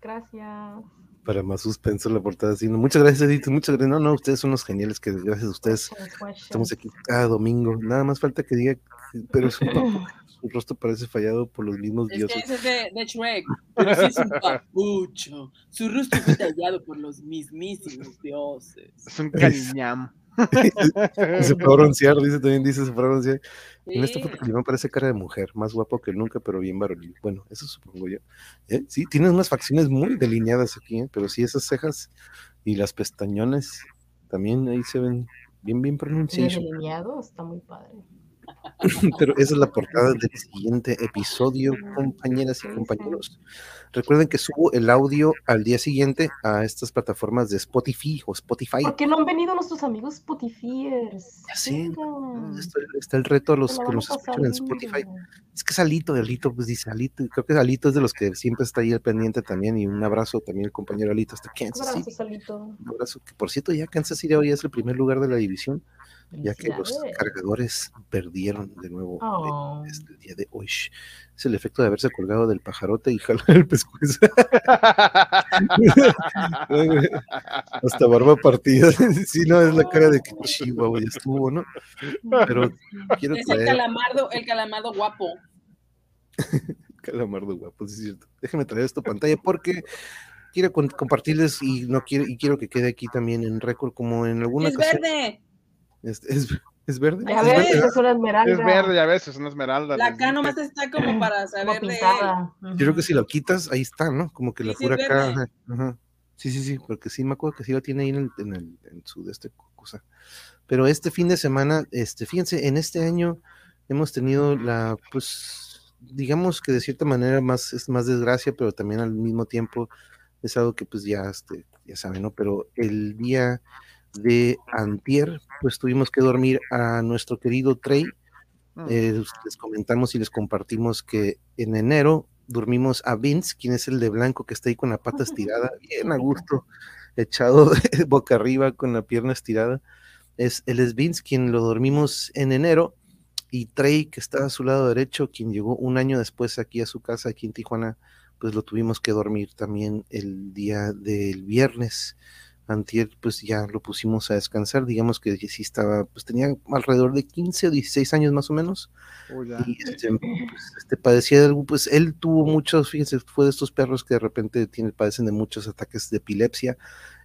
Gracias. Para más suspenso la portada. Sí, no, muchas gracias, Edith. Muchas gracias. No, no, ustedes son los geniales que gracias a ustedes estamos aquí cada domingo. Nada más falta que diga, pero su, papu- [LAUGHS] su rostro parece fallado por los mismos Es que dioses. ese es de, de Shrek. Pero sí es un papucho. Su rostro fue tallado por los mismísimos dioses. Es un cariñam. [LAUGHS] Se fue a broncear, dice también, dice, se fue a broncear. En esta foto que Limón parece cara de mujer, más guapo que nunca, pero bien varonil. Bueno, eso supongo yo. ¿Eh? Sí, tiene unas facciones muy delineadas aquí, ¿eh? pero sí, esas cejas y las pestañones también ahí se ven bien, bien pronunciadas. delineado está muy padre. [LAUGHS] Pero esa es la portada del siguiente episodio, compañeras y compañeros. Recuerden que subo el audio al día siguiente a estas plataformas de Spotify o Spotify. ¿Por qué no han venido nuestros amigos Spotifyers? Vengan. Está, está el reto a los que nos escuchan en. Spotify. Es que es Alito, Alito, pues dice Alito, creo que Alito es de los que siempre está ahí al pendiente también, y un abrazo también al compañero Alito hasta Kansas City. Abrazo, Salito. Un abrazo, que por cierto ya Kansas City ahora ya es el primer lugar de la división, ya que los cargadores perdieron de nuevo Oh. este, el día de hoy. Es el efecto de haberse colgado del pajarote y jalar el pescuezo. [LAUGHS] Hasta barba partida. [LAUGHS] sí, no, es la cara de que Chihuahua ya estuvo, ¿no? Pero quiero Es el traer calamardo, el calamardo guapo. [LAUGHS] Calamardo guapo, sí es cierto. Déjame traer esta pantalla porque quiero compartirles y no quiero y quiero que quede aquí también en récord como en alguna Es ocasión. verde. Es, es, es verde. Ya es ves, es una esmeralda. Es verde, ya ves, es una esmeralda. La dije. nomás está como para Como saber de él. pintada. Yo creo que si lo quitas, ahí está, ¿no? Como que Sí, la sí, pura acá. verde. ajá, ajá. Sí, sí, sí, porque sí me acuerdo que sí lo tiene ahí en, el, en, el, en su de este cosa. Pero este fin de semana, este, fíjense, en este año hemos tenido la, pues, digamos que de cierta manera más, es más desgracia, pero también al mismo tiempo es algo que pues ya, este, ya saben, ¿no? Pero el día de antier, pues tuvimos que dormir a nuestro querido Trey. Mm. Eh, les comentamos y les compartimos que en enero dormimos a Vince, quien es el de blanco que está ahí con la pata estirada, bien a gusto, echado [LAUGHS] boca arriba con la pierna estirada. Es, él es Vince, quien lo dormimos en enero, y Trey, que está a su lado derecho, quien llegó un año después aquí a su casa, aquí en Tijuana, pues lo tuvimos que dormir también el día del viernes. Antier, pues ya lo pusimos a descansar, digamos que sí estaba, pues tenía alrededor de 15 o 16 años más o menos, Oh, y este, pues, este, padecía de algo, pues él tuvo muchos, fíjense, fue de estos perros que de repente tiene, padecen de muchos ataques de epilepsia.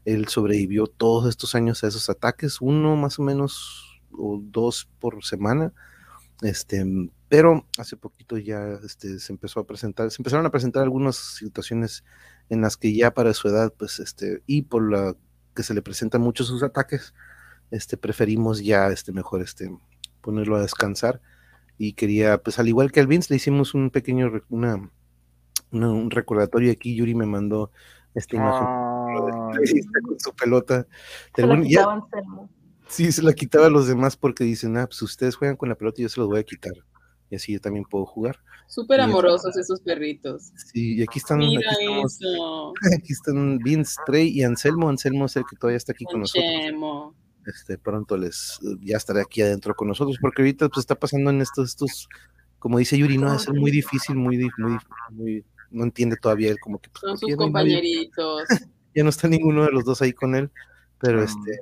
Él sobrevivió todos estos años a esos ataques, uno más o menos o dos por semana. Este, pero hace poquito ya este, se empezó a presentar, se empezaron a presentar algunas situaciones en las que ya para su edad, pues, este, y por la que se le presentan muchos sus ataques, este, preferimos ya, este, mejor, este, ponerlo a descansar y quería, pues al igual que al Vince, le hicimos un pequeño, re- una, una- un recordatorio aquí, Yuri me mandó esta imagen Ah, [LAUGHS] con su pelota. Se la ya- sí, se la quitaba a los demás porque dicen, ah, pues ustedes juegan con la pelota y yo se los voy a quitar. Y así yo también puedo jugar. Súper Y- amorosos esos perritos. Sí, y aquí están, aquí, Mira estamos- eso. [LAUGHS] aquí están Vince, Trey y Anselmo. Anselmo es el que todavía está aquí con Con nosotros. Este, pronto les ya estaré aquí adentro con nosotros, porque ahorita pues está pasando en estos, estos, como dice Yuri, no, es muy difícil, muy, muy, muy, no entiende todavía él como que pues, Son ¿por sus no compañeritos. [LAUGHS] ya no está ninguno de los dos ahí con él, pero Mm. este,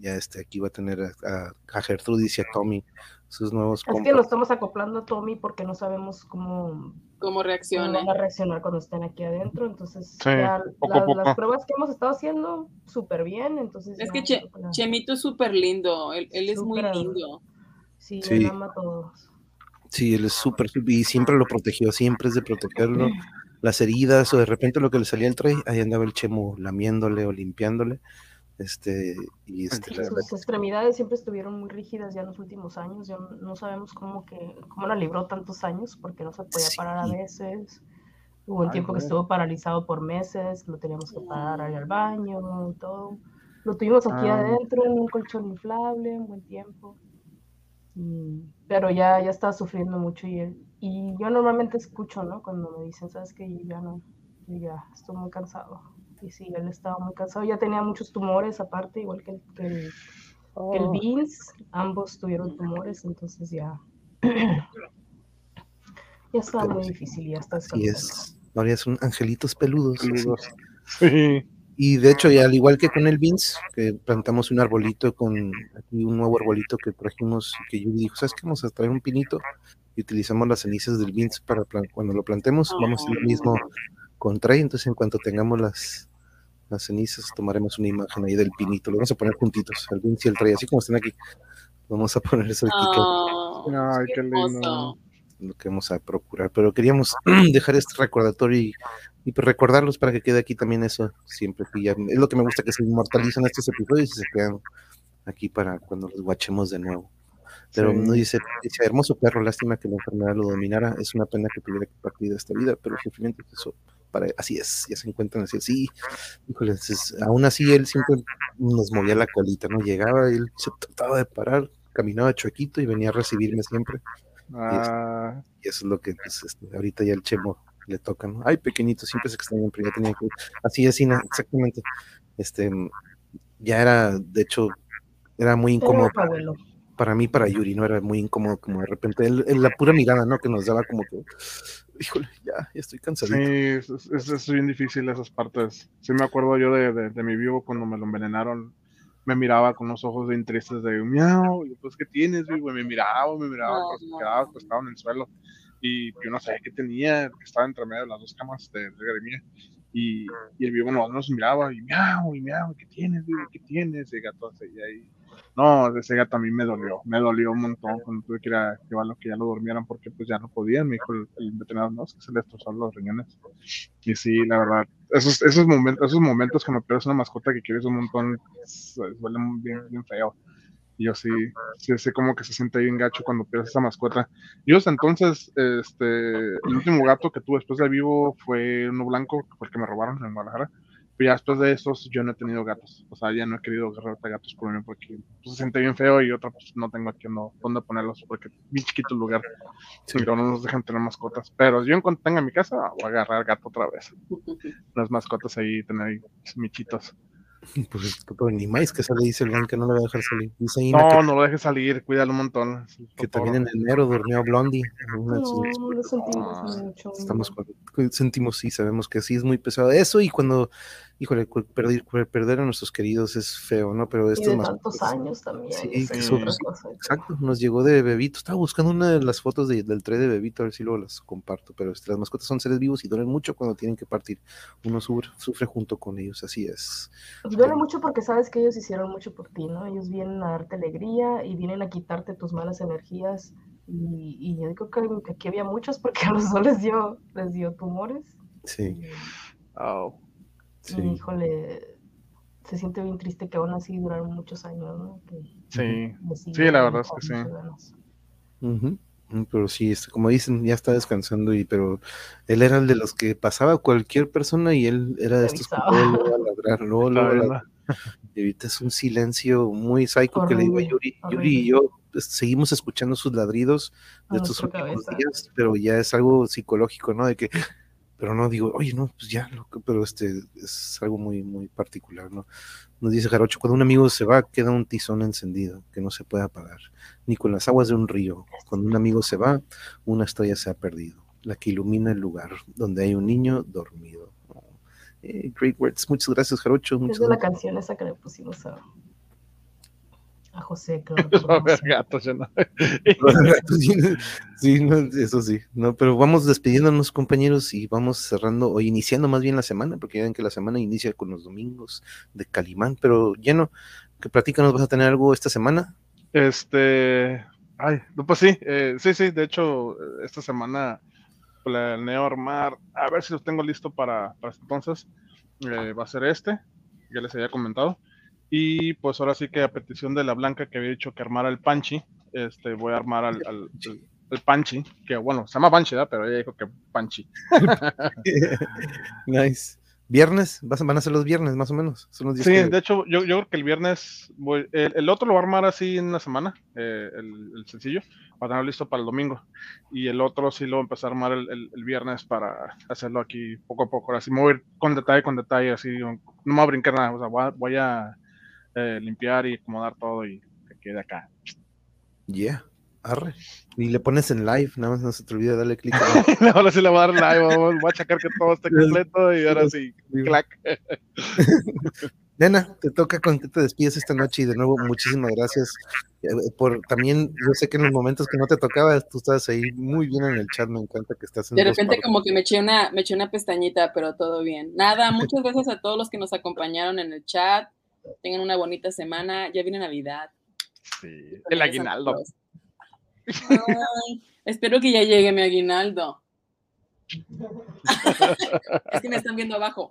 ya este, aquí va a tener a, a, Gertrudis y a Tommy, sus nuevos Es que lo estamos acoplando a Tommy porque no sabemos cómo, ¿Cómo cómo reacciona? van a reaccionar cuando estén aquí adentro. Entonces, Sí, ya poco la- a poco. las pruebas que hemos estado haciendo, súper bien. Entonces, Es ya que Che- Chemito es súper lindo. Él, él es muy lindo. sí, Sí. él ama a todos. Sí, él es súper, súper- y siempre lo protegió, siempre es de protegerlo. Las heridas, o de repente lo que le salía al Trey, ahí andaba el chemo lamiéndole o limpiándole. Este, y este, la verdad Sus extremidades siempre estuvieron muy rígidas ya en los últimos años. Ya no- sabemos cómo que cómo la libró tantos años porque no se podía parar a Sí. veces. Hubo un tiempo que estuvo paralizado por meses, lo teníamos que parar al baño y todo. Lo tuvimos aquí Ah. adentro en un colchón inflable un buen tiempo. Y- pero ya, ya estaba sufriendo mucho y él, y yo normalmente escucho, ¿no? Cuando me dicen, sabes que yo ya no, yo ya estoy muy cansado. Y sí, él estaba muy cansado, ya tenía muchos tumores aparte, igual que el, que el, que el Oh. Vince, ambos tuvieron tumores, entonces ya, [CLEARS THROAT] ya estaba Pero muy sí, difícil y ya está así descansando. es. Ahora ya son angelitos peludos. [LAUGHS] Sí. Y de hecho, y al igual que con el Vince, que plantamos un arbolito con aquí un nuevo arbolito que trajimos, que yo dijo, ¿sabes qué? Vamos a traer un pinito y utilizamos las cenizas del Vince para plan- cuando lo plantemos, vamos a hacer lo mismo con Trey, entonces en cuanto tengamos las, las cenizas, tomaremos una imagen ahí del pinito, lo vamos a poner juntitos, el Vince y el así como están aquí. Vamos a poner eso aquí, que Ah, Ay, qué lindo. lo que vamos a procurar, pero queríamos [CLEARS THROAT] dejar este recordatorio y, y pues recordarlos para que quede aquí también eso siempre que ya es lo que me gusta que se inmortalicen estos episodios y se quedan aquí para cuando los guachemos de nuevo. Pero Sí. no dice, dice, hermoso perro, lástima que la enfermedad lo dominara, es una pena que tuviera que partir de esta vida, pero sufrimiento es eso, para, así es, ya se encuentran así, sí, híjole, aún así él siempre nos movía la colita, ¿no? Llegaba, él se trataba de parar, caminaba chuequito y venía a recibirme siempre. Ah, Y eso es lo que pues, este, ahorita ya el chemo le toca, ¿no? Ay, pequeñito, siempre se extrañan, pero ya tenía que. Así es, Ina, exactamente. Este, ya era, de hecho, era muy incómodo para, mí, para Yuri, ¿no? Era muy incómodo, como de repente, él- él- la pura mirada, ¿no? Que nos daba como que, híjole, ya, ya estoy sí, cansadito. es, es- es bien difícil esas partes. Sí me acuerdo yo de, de, de mi vivo cuando me lo envenenaron. Me miraba con los ojos bien tristes de miau, y pues, ¿qué tienes, vivo? Y me miraba, me miraba, pero se No. quedaba acostado en el suelo. Y yo no sabía qué tenía, que estaba entre medio de las dos camas de Edgar y mía. Y, y el vivo no, nos miraba y miau, y miau, ¿qué tienes, vivo? ¿Qué tienes? Y el gato seguía ahí. No, ese gato a mí me dolió, me dolió un montón cuando tuve que ir a llevarlo que ya lo durmieran porque pues ya no podían, me dijo el, el veterinario, no, es que se le destrozaron los riñones. Y sí, la verdad, esos, esos momentos, esos momentos cuando pierdes una mascota que quieres un montón, duelen bien, bien feo. Y yo sí, sí sé como que se siente bien gacho cuando pierdes esa mascota. Yo entonces, este, el último gato que tuve después de vivo fue uno blanco, que fue el que me robaron en Guadalajara. Pero ya después de esos, yo no he tenido gatos. O sea, ya no he querido agarrar gatos por mí porque pues, se siente bien feo y otra, pues no tengo aquí no, dónde ponerlos porque bien chiquito el lugar. Pero no nos dejan tener mascotas. Pero yo en cuanto tenga mi casa, voy a agarrar gato otra vez. [LAUGHS] Las mascotas ahí, tener ahí michitos. Pues ni más que sale, dice el Juan que no lo va a dejar salir. Dice No, que, no lo dejes salir, cuídalo un montón. que también en enero durmió Blondie. sus- No, lo sentimos mucho. Estamos sentimos, sí, sabemos que sí es muy pesado. Eso y cuando, híjole, perder, perder a nuestros queridos es feo, ¿no? Pero Y esto de más. tantos años también. Sí, esa que es eso- otra sí, cosa. Exacto, nos llegó de Bebito. Estaba buscando una de las fotos de- del tren de Bebito, a ver si luego las comparto. Pero este, las mascotas son seres vivos y duelen mucho cuando tienen que partir. Uno sufre, sufre junto con ellos, así es. Y duele mucho porque sabes que ellos hicieron mucho por ti, ¿no? Ellos vienen a darte alegría y vienen a quitarte tus malas energías. Y, y yo digo que, que aquí había muchos porque [LAUGHS] a los dos les dio, les dio tumores. Sí, Oh, Y, sí. híjole, se siente bien triste que aún así duraron muchos años, ¿no? Que sí. Sí, la verdad es que sí. Pero sí, como dicen, ya está descansando, y pero él era el de los que pasaba cualquier persona y él era de estos que luego, a ladrar, luego, luego a ladrar. Y ahorita es un silencio muy psycho que le digo a Horrible, Yuri. Yuri y yo pues, seguimos escuchando sus ladridos A de estos nuestra últimos cabeza. días, pero ya es algo psicológico, ¿no? De que, pero no digo, oye, no, pues ya, loco", pero este es algo muy, muy particular, ¿no? Nos dice Jarocho, cuando un amigo se va, queda un tizón encendido que no se puede apagar, ni con las aguas de un río. Cuando un amigo se va, una estrella se ha perdido, la que ilumina el lugar donde hay un niño dormido. Oh, eh, great words, muchas gracias, Jarocho. Es Muchas de la gracias. canción esa que le pusimos a, a José, lo Va a haber recordamos. gatos, ya no. [LAUGHS] Sí, no, eso sí, no, pero vamos despidiéndonos, compañeros, y vamos cerrando, o iniciando más bien la semana, porque ya ven que la semana inicia con los domingos de Calimán, pero lleno, que platícanos, ¿vas a tener algo esta semana? Este, ay, no, pues sí, eh, sí, sí, de hecho, esta semana planeo armar, a ver si lo tengo listo para, para entonces, eh, va a ser este, ya les había comentado, y pues ahora sí que a petición de la Blanca que había dicho que armara el Panchi, este, voy a armar al, al- Panchi, que bueno, se llama Panchi, ¿verdad? pero ella dijo que Panchi. [LAUGHS] nice. ¿Viernes? ¿Vas- ¿Van a ser los viernes, más o menos? Son los días Sí, que- de hecho, yo, yo creo que el viernes, voy, el, el otro lo voy a armar así en una semana, eh, el, el sencillo, para tenerlo listo para el domingo. Y el otro sí lo voy a empezar a armar el, el- el viernes para hacerlo aquí poco a poco. Así me voy a ir con detalle, con detalle, así, no me voy a brincar nada, o sea, voy a, voy a, eh, limpiar y acomodar todo y que quede acá. Yeah, arre. Y le pones en live, nada más no se te olvide darle clic. [LAUGHS] ahora sí le voy a dar live, voy voy a checar que todo esté [LAUGHS] completo y ahora sí, clac. [LAUGHS] Nena, te toca con que te despides esta noche y de nuevo muchísimas gracias eh, por también, yo sé que en los momentos que no te tocaba, tú estabas ahí muy bien en el chat, me encanta que estás en De repente como que me eché una, me eché una pestañita, pero todo bien. Nada, muchas gracias a todos los que nos acompañaron en el chat. Tengan una bonita semana. Ya viene Navidad. Sí, el aguinaldo. Ay, espero que ya llegue mi aguinaldo. [LAUGHS] es que me están viendo abajo.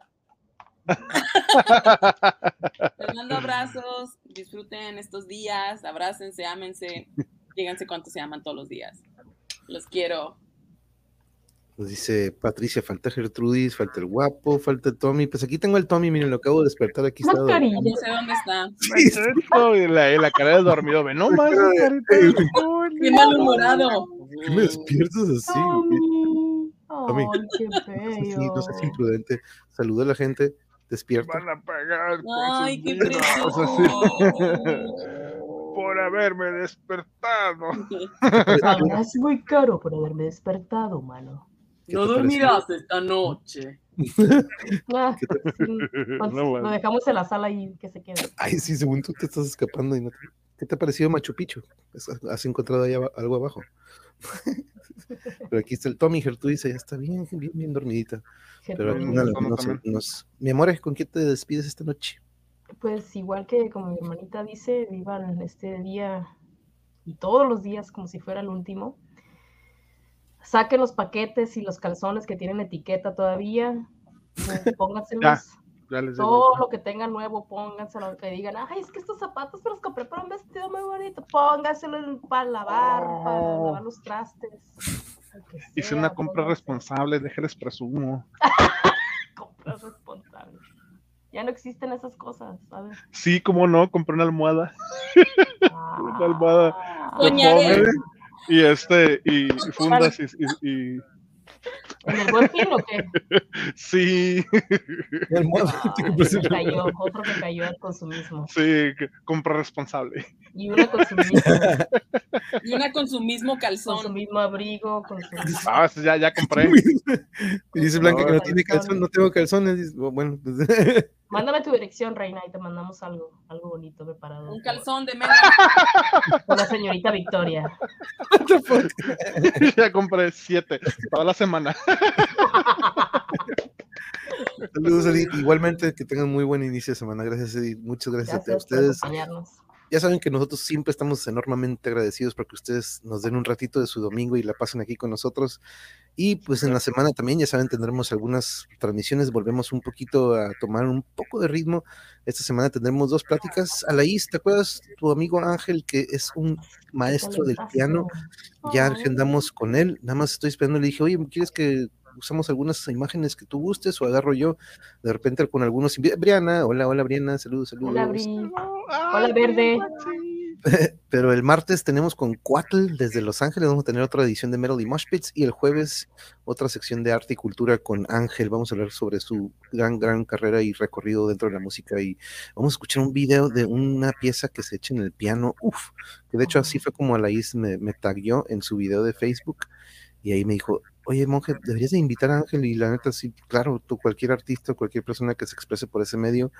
[LAUGHS] Les mando abrazos, disfruten estos días, abrácense, ámense, díganse cuánto se aman todos los días. Los quiero. Nos dice Patricia, falta Gertrudis, falta el guapo, falta el Tommy. Pues aquí tengo el Tommy, miren, lo acabo de despertar, aquí está. Mascarilla. No sé dónde está. [LAUGHS] La, cara de dormido, ve nomás, carita. Bien malhumorado. ¿Por qué me despiertas así? Tommy. Tommy. Qué Sí, no seas imprudente. Saluda a la gente, despierta. Van a pagar Ay, qué precioso. así, [LAUGHS] por haberme despertado. [LAUGHS] Ahora es muy caro por haberme despertado, mano. ¿Qué No pareció? dormirás esta noche. [LAUGHS] Ah, ¿Qué sí, [LAUGHS] pues, No, bueno. Lo dejamos en la sala y que se quede. Ay, sí, según tú te estás escapando. Y no te- ¿Qué te ha parecido Machu Picchu? ¿Has- ¿Has encontrado ahí algo abajo? [LAUGHS] Pero aquí está el Tommy, Gertrudis, ya está bien, bien, bien dormidita. Pero aquí no, no- nos- Mi amor, ¿con quién te despides esta noche? Pues igual que como mi hermanita dice, vivan este día y todos los días como si fuera el último. Saquen los paquetes y los calzones que tienen etiqueta todavía. [LAUGHS] Pónganselos. Ya les digo. Todo lo que tengan nuevo, pónganselo. Que digan, ay, es que estos zapatos me los compré para un vestido muy bonito. Pónganselo para lavar, para Oh. lavar los trastes. Hice sea, una compra pónganse. responsable, déjenles presumo. [LAUGHS] Compras responsables. Ya no existen esas cosas, ¿sabes? Sí, cómo no, compré una almohada. [LAUGHS] Una almohada. Y este, y, y fundas y, y- y- ¿En el buen fin o qué? [LAUGHS] sí, El modo- Ah, ese que cayó, otro que cayó al consumismo. sí, compra responsable. Y una con su mismo, Y una con su mismo con su calzón. mismo abrigo, con su Ah, ya, ya compré. [LAUGHS] Y dice Blanca que no tiene calzón, no tengo calzones. Dice, Bueno, pues, [LAUGHS] Mándame tu dirección, Reina, y te mandamos algo, algo bonito preparado. Un calzón de menos. Por la señorita Victoria. ya compré siete toda la semana. Saludos, Edith. Igualmente, que tengan muy buen inicio de semana. Gracias, Edith. Muchas gracias, a Gracias por ustedes. acompañarnos. Ya saben que nosotros siempre estamos enormemente agradecidos porque ustedes nos den un ratito de su domingo y la pasen aquí con nosotros. Y pues en la semana también, ya saben, tendremos algunas transmisiones, volvemos un poquito a tomar un poco de ritmo. Esta semana tendremos dos pláticas. Alaís, ¿te acuerdas tu amigo Ángel, que es un maestro del piano? Ya agendamos con él, nada más estoy esperando, le dije, oye, ¿quieres que usamos algunas imágenes que tú gustes o agarro yo de repente con algunos? Briana, hola, hola Briana, saludos, saludos. Hola, Bri. Hola, Verde. [LAUGHS] Pero el martes tenemos con Cuatl desde Los Ángeles, vamos a tener otra edición de Metal y Mosh Pits y el jueves otra sección de arte y cultura con Ángel. Vamos a hablar sobre su gran, gran carrera y recorrido dentro de la música y vamos a escuchar un video de una pieza que se echa en el piano. Uf, que de hecho así fue como Alaís me, me tagueó en su video de Facebook y ahí me dijo, oye monje, deberías de invitar a Ángel y la neta sí, claro, tú cualquier artista, cualquier persona que se exprese por ese medio,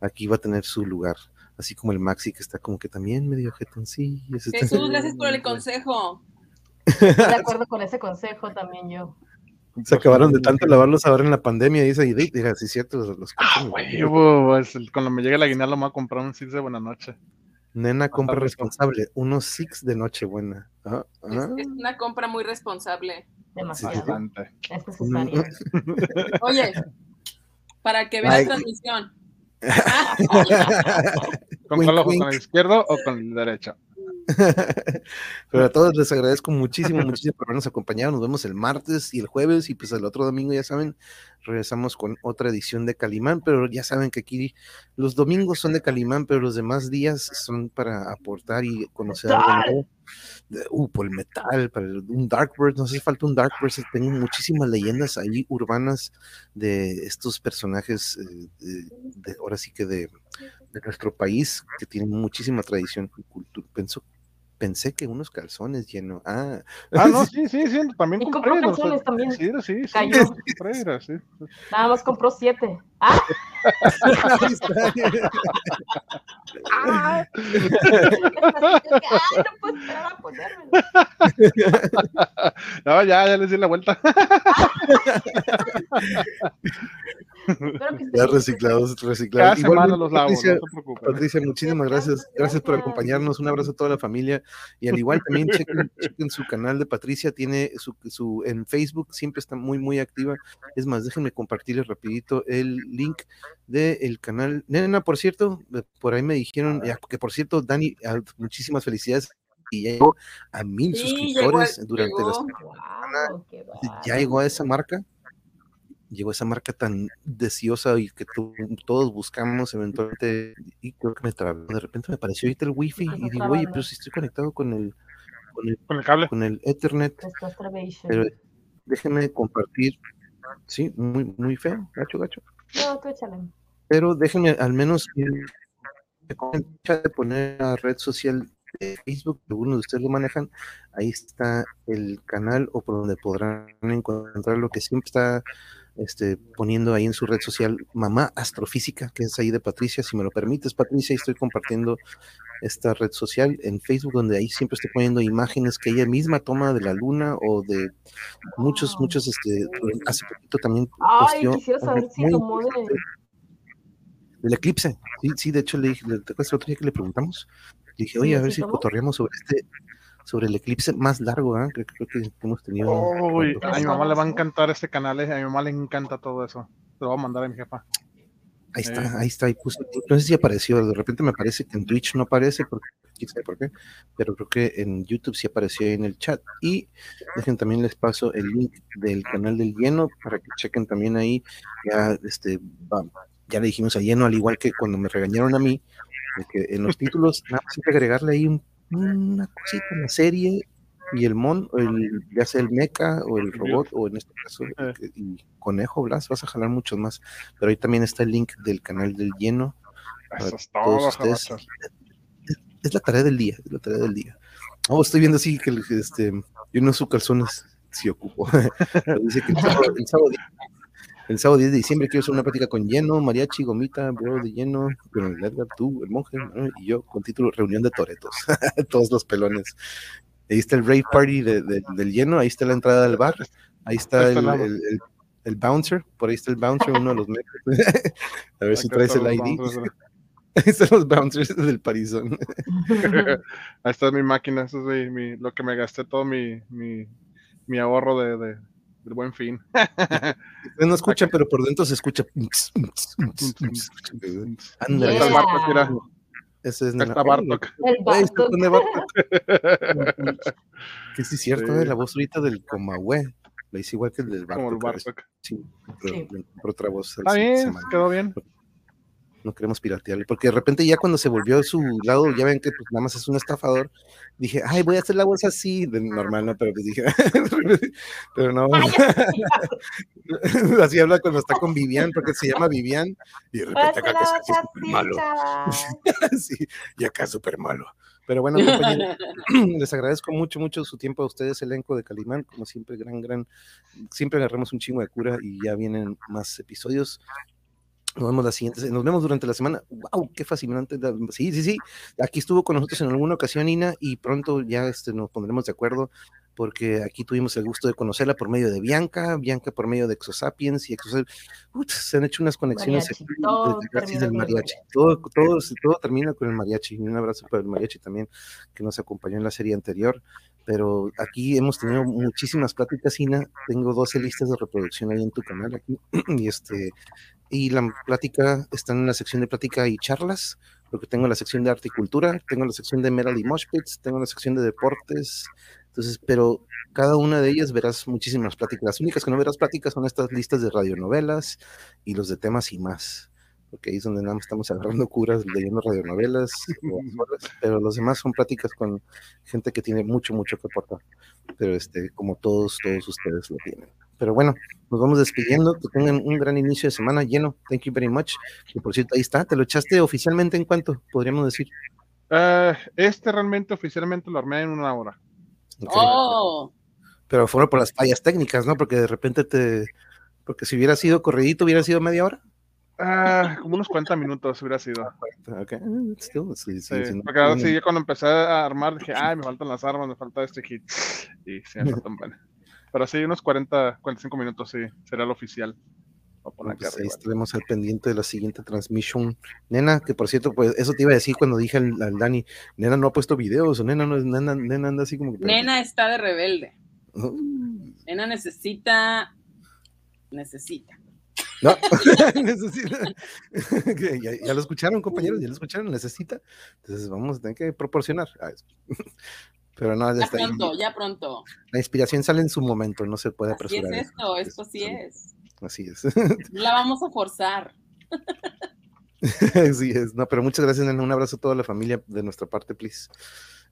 aquí va a tener su lugar. Así como el Maxi que está como que también medio jetoncillo. está- Jesús, gracias por el consejo. Estoy de [LAUGHS] acuerdo con ese consejo también yo. Se acabaron de tanto lavarlos ahora en la pandemia, dice y diga, sí, cierto, los, los Ah, huevo, pues, cuando me llegue la aguinaldo me voy a comprar un six de buena noche. Nena compra responsable, unos six de Nochebuena. Ah, Es, ah. es una compra muy responsable. Demasiado. Es necesario. [LAUGHS] Oye, para que veas Ay. transmisión. [LAUGHS] ¿Con Wink, cuál ojo? ¿Con el izquierdo o con el derecho? [LAUGHS] Pero a todos les agradezco muchísimo, muchísimo por habernos acompañado. Nos vemos el martes y el jueves y pues el otro domingo, ya saben, regresamos con otra edición de Calimán, pero ya saben que aquí los domingos son de Calimán, pero los demás días son para aportar y conocer algo Uh, por el metal, para un Darkbird, nos hace falta un Darkbird, tengo muchísimas leyendas ahí urbanas de estos personajes, eh, de, de- ahora sí que de, de nuestro país, que tienen muchísima tradición y cultura. Pensó, pensé que unos calzones llenos. Ah, Ah, no, [LAUGHS] sí, sí, sí, también Y compré. compró o sea, calzones también. Sí, sí, sí. Cayó. sí. Nada más compró siete. Ah. [LAUGHS] ah. No puedo esperar a ponérmelo. No, ya, ya les di la vuelta. Que Ya reciclados, Cada reciclados. semana los lavo, Patricia, no. Patricia, muchísimas gracias. Gracias por acompañarnos. Un abrazo a toda la familia. Y al igual también chequen, chequen su canal de Patricia. Tiene su, su en Facebook, siempre está muy, muy activa. Es más, déjenme compartirles rapidito el link del canal. Nena, por cierto, por ahí me dijeron, ya, que por cierto, Dani, ah, muchísimas felicidades. Y ya llegó a mil Sí, suscriptores llegó- durante las llegó. Qué ya llegó a esa marca, llegó a esa marca tan deseosa y que tu- todos buscamos eventualmente, y creo que me trabó, de repente me apareció ahorita el wifi y digo, oye, pero si estoy conectado con el, con el, Con el cable. con el ethernet, pero déjenme compartir, sí, muy, muy feo, gacho, gacho, Échale. pero déjenme al menos de poner la red social de Facebook, algunos de ustedes lo manejan, ahí está el canal o por donde podrán encontrar lo que siempre está este, poniendo ahí en su red social Mamá Astrofísica, que es ahí de Patricia, si me lo permites, Patricia, ahí estoy compartiendo esta red social en Facebook, donde ahí siempre estoy poniendo imágenes que ella misma toma de la luna o de muchos, Wow. muchos, este, hace poquito también Ay, posteó quisiera algo saber si muy tomó de. interesante del eclipse. Sí, sí, de hecho le dije, ¿te acuerdas el otro día que le preguntamos? Le dije, oye, Sí, a ver sí si tomó. cotorreamos sobre este, sobre el eclipse más largo, ¿ah? Creo, creo que hemos tenido. Uy, a mi mamá le va a encantar este canal, eh, a mi mamá le encanta todo eso. Lo voy a mandar a mi jefa. Ahí Eh. está, ahí está, ahí puso, no sé si apareció, de repente me parece que en Twitch no aparece, porque, quién sabe por qué, pero creo que en YouTube sí apareció ahí en el chat. Y dejen también les paso el link del canal del lleno para que chequen también ahí, ya este ya le dijimos a lleno, al igual que cuando me regañaron a mí, que en los títulos nada más hay que agregarle ahí un- una cosita en la serie y el mon, el, ya sea el mecha o el robot, o en este caso, Eh. que- y conejo, Blas, vas a jalar muchos más. Pero ahí también está el link del canal del lleno. para Eso es todos todo, ustedes. jabachos. Es, es la tarea del día, es la tarea del día. Oh, estoy viendo así que el- este, yo no uso calzones, sí ocupo. [LAUGHS] Pero dice que el sábado, el sábado el sábado 10 de diciembre quiero hacer una plática con Lleno, Mariachi, Gomita, Bro de Lleno, con el Edgar, tú, el monje, ¿no? y yo, con título Reunión de Toretos, [LAUGHS] todos los pelones. Ahí está el rave party de- de- del Lleno, ahí está la entrada del bar, ahí está el, lado. el- el- el bouncer, por ahí está el bouncer, uno de los mecos. [LAUGHS] A ver si traes el ID. [LAUGHS] Ahí están los bouncers del Parizón. [LAUGHS] Ahí está mi máquina, eso es mi, mi- lo que me gasté todo mi, mi, mi ahorro de, de- del buen fin. Ustedes no escuchan, pero por dentro se escucha. Ándale, Yeah. Ese es está Bartok. El Bartok. [LAUGHS] Que sí es cierto, Sí. eh, la voz ahorita del Comahue. La hice igual que el del Bartok. Como el. Bartok. Sí, pero Sí. encontré otra voz. Está bien, quedó bien. No queremos piratearle, porque de repente ya cuando se volvió a su lado, ya ven que pues nada más es un estafador, dije, ay, voy a hacer la voz así, de normal, ¿no? Pero pues dije, [LAUGHS] pero no, [LAUGHS] así habla cuando está con Vivian, porque se llama Vivian, y de repente acá que es súper malo, sí, y acá súper malo. Pero bueno, compañeros, [CLEARS THROAT] les agradezco mucho, mucho su tiempo a ustedes, elenco de Calimán, como siempre, gran, gran, siempre agarramos un chingo de cura y ya vienen más episodios. Nos vemos la siguiente, nos vemos durante la semana. ¡Wow! ¡Qué fascinante! Sí, sí, sí. Aquí estuvo con nosotros en alguna ocasión, Ina, y pronto ya este, nos pondremos de acuerdo, porque aquí tuvimos el gusto de conocerla por medio de Bianca, Bianca por medio de Exosapiens, y Exosapiens, se han hecho unas conexiones Mariachi, aquí, todo desde del mariachi. mariachi. Todo, todo, todo termina con el mariachi. Un abrazo para el mariachi también, que nos acompañó en la serie anterior. Pero aquí hemos tenido muchísimas pláticas, Ina. Tengo 12 listas de reproducción ahí en tu canal aquí. [CLEARS THROAT] y este y la plática está en la sección de plática y charlas, porque tengo la sección de arte y cultura, tengo la sección de Metal y Moshpits, tengo la sección de deportes, entonces, pero cada una de ellas verás muchísimas pláticas. Las únicas que no verás pláticas son estas listas de radionovelas y los de temas y más, porque ahí es donde nada más estamos agarrando curas, leyendo radionovelas, [LAUGHS] pero los demás son pláticas con gente que tiene mucho, mucho que aportar, pero este, como todos, todos ustedes lo tienen. Pero bueno, nos vamos despidiendo. Que tengan un gran inicio de semana lleno. Thank you very much. Y por cierto, ahí está. ¿Te lo echaste oficialmente en cuánto? Podríamos decir. Eh, este realmente oficialmente lo armé en una hora. Oh, Pero fueron por las fallas técnicas, ¿no? Porque de repente te. Porque si hubiera sido corridito, hubiera sido media hora. Ah, como unos 40 minutos hubiera sido. Ok. Still, sí, sí, Sí, sí, no- porque ahora sí, ya cuando empecé a armar dije, ay, me faltan las armas, me falta este hit. Y sí, me faltan [LAUGHS] bueno. Pero sí, unos 40, 45 minutos sí, será el oficial. Pues ahí estaremos al pendiente de la siguiente transmisión. Nena, que por cierto, pues eso te iba a decir cuando dije al, al Dani, Nena no ha puesto videos, o Nena no es, Nena, Nena anda así como que. nena está de rebelde. Nena necesita. Necesita. No, [LAUGHS] [LAUGHS] necesita. [LAUGHS] Ya, ya lo escucharon, compañeros, ya lo escucharon, necesita. Entonces vamos a tener que proporcionar. Pero no, ya Ya está ahí. pronto, ya pronto. La inspiración sale en su momento, no se puede Así es esto, esto sí es. Así es. No la vamos a forzar. [LAUGHS] Así es. No, pero muchas gracias, nena. Un abrazo a toda la familia de nuestra parte, please.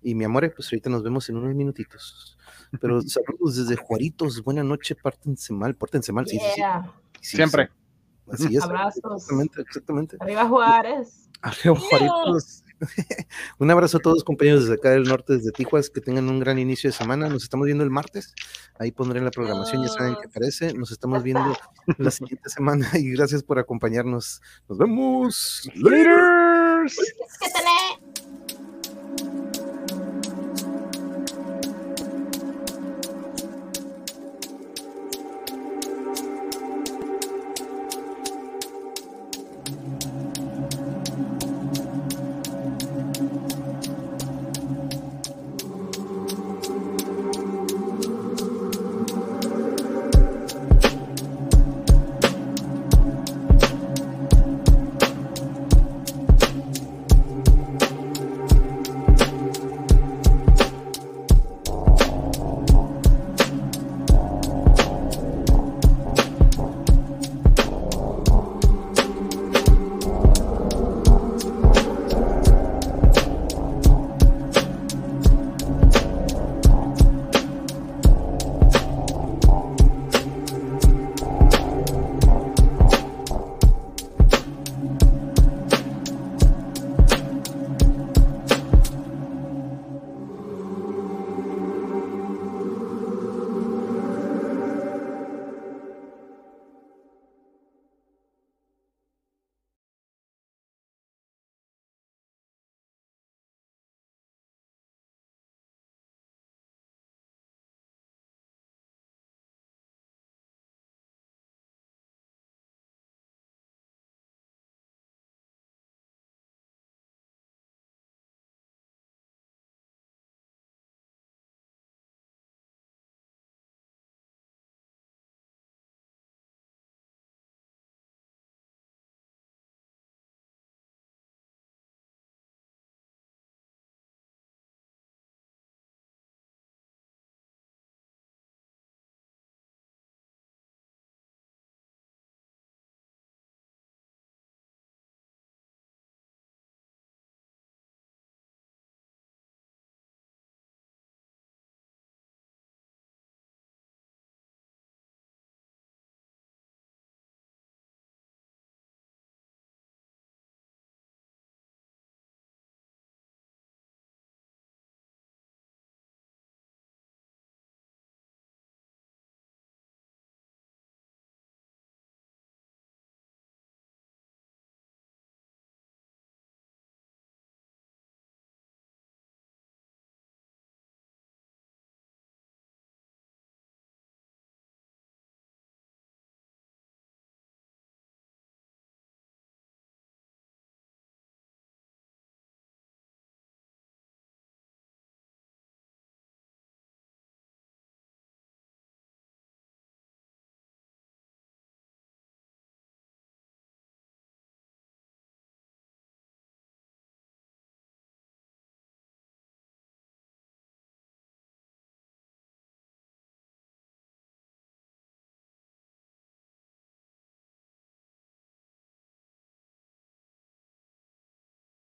Y mi amor, pues ahorita nos vemos en unos minutitos. Pero [LAUGHS] saludos desde Juaritos. Buena noche, pártense mal, pórtense mal. Sí, sí, sí. Yeah. Sí, Siempre. sí. Así es. Abrazos. Exactamente, exactamente. Arriba Juárez. Arriba, Juaritos. [LAUGHS] Un abrazo a todos, compañeros desde acá del norte, desde Tijuas, que tengan un gran inicio de semana. Nos estamos viendo el martes. Ahí pondré la programación, ya saben qué parece. Nos estamos viendo la siguiente semana y gracias por acompañarnos. Nos vemos. Laters. Es que tenemos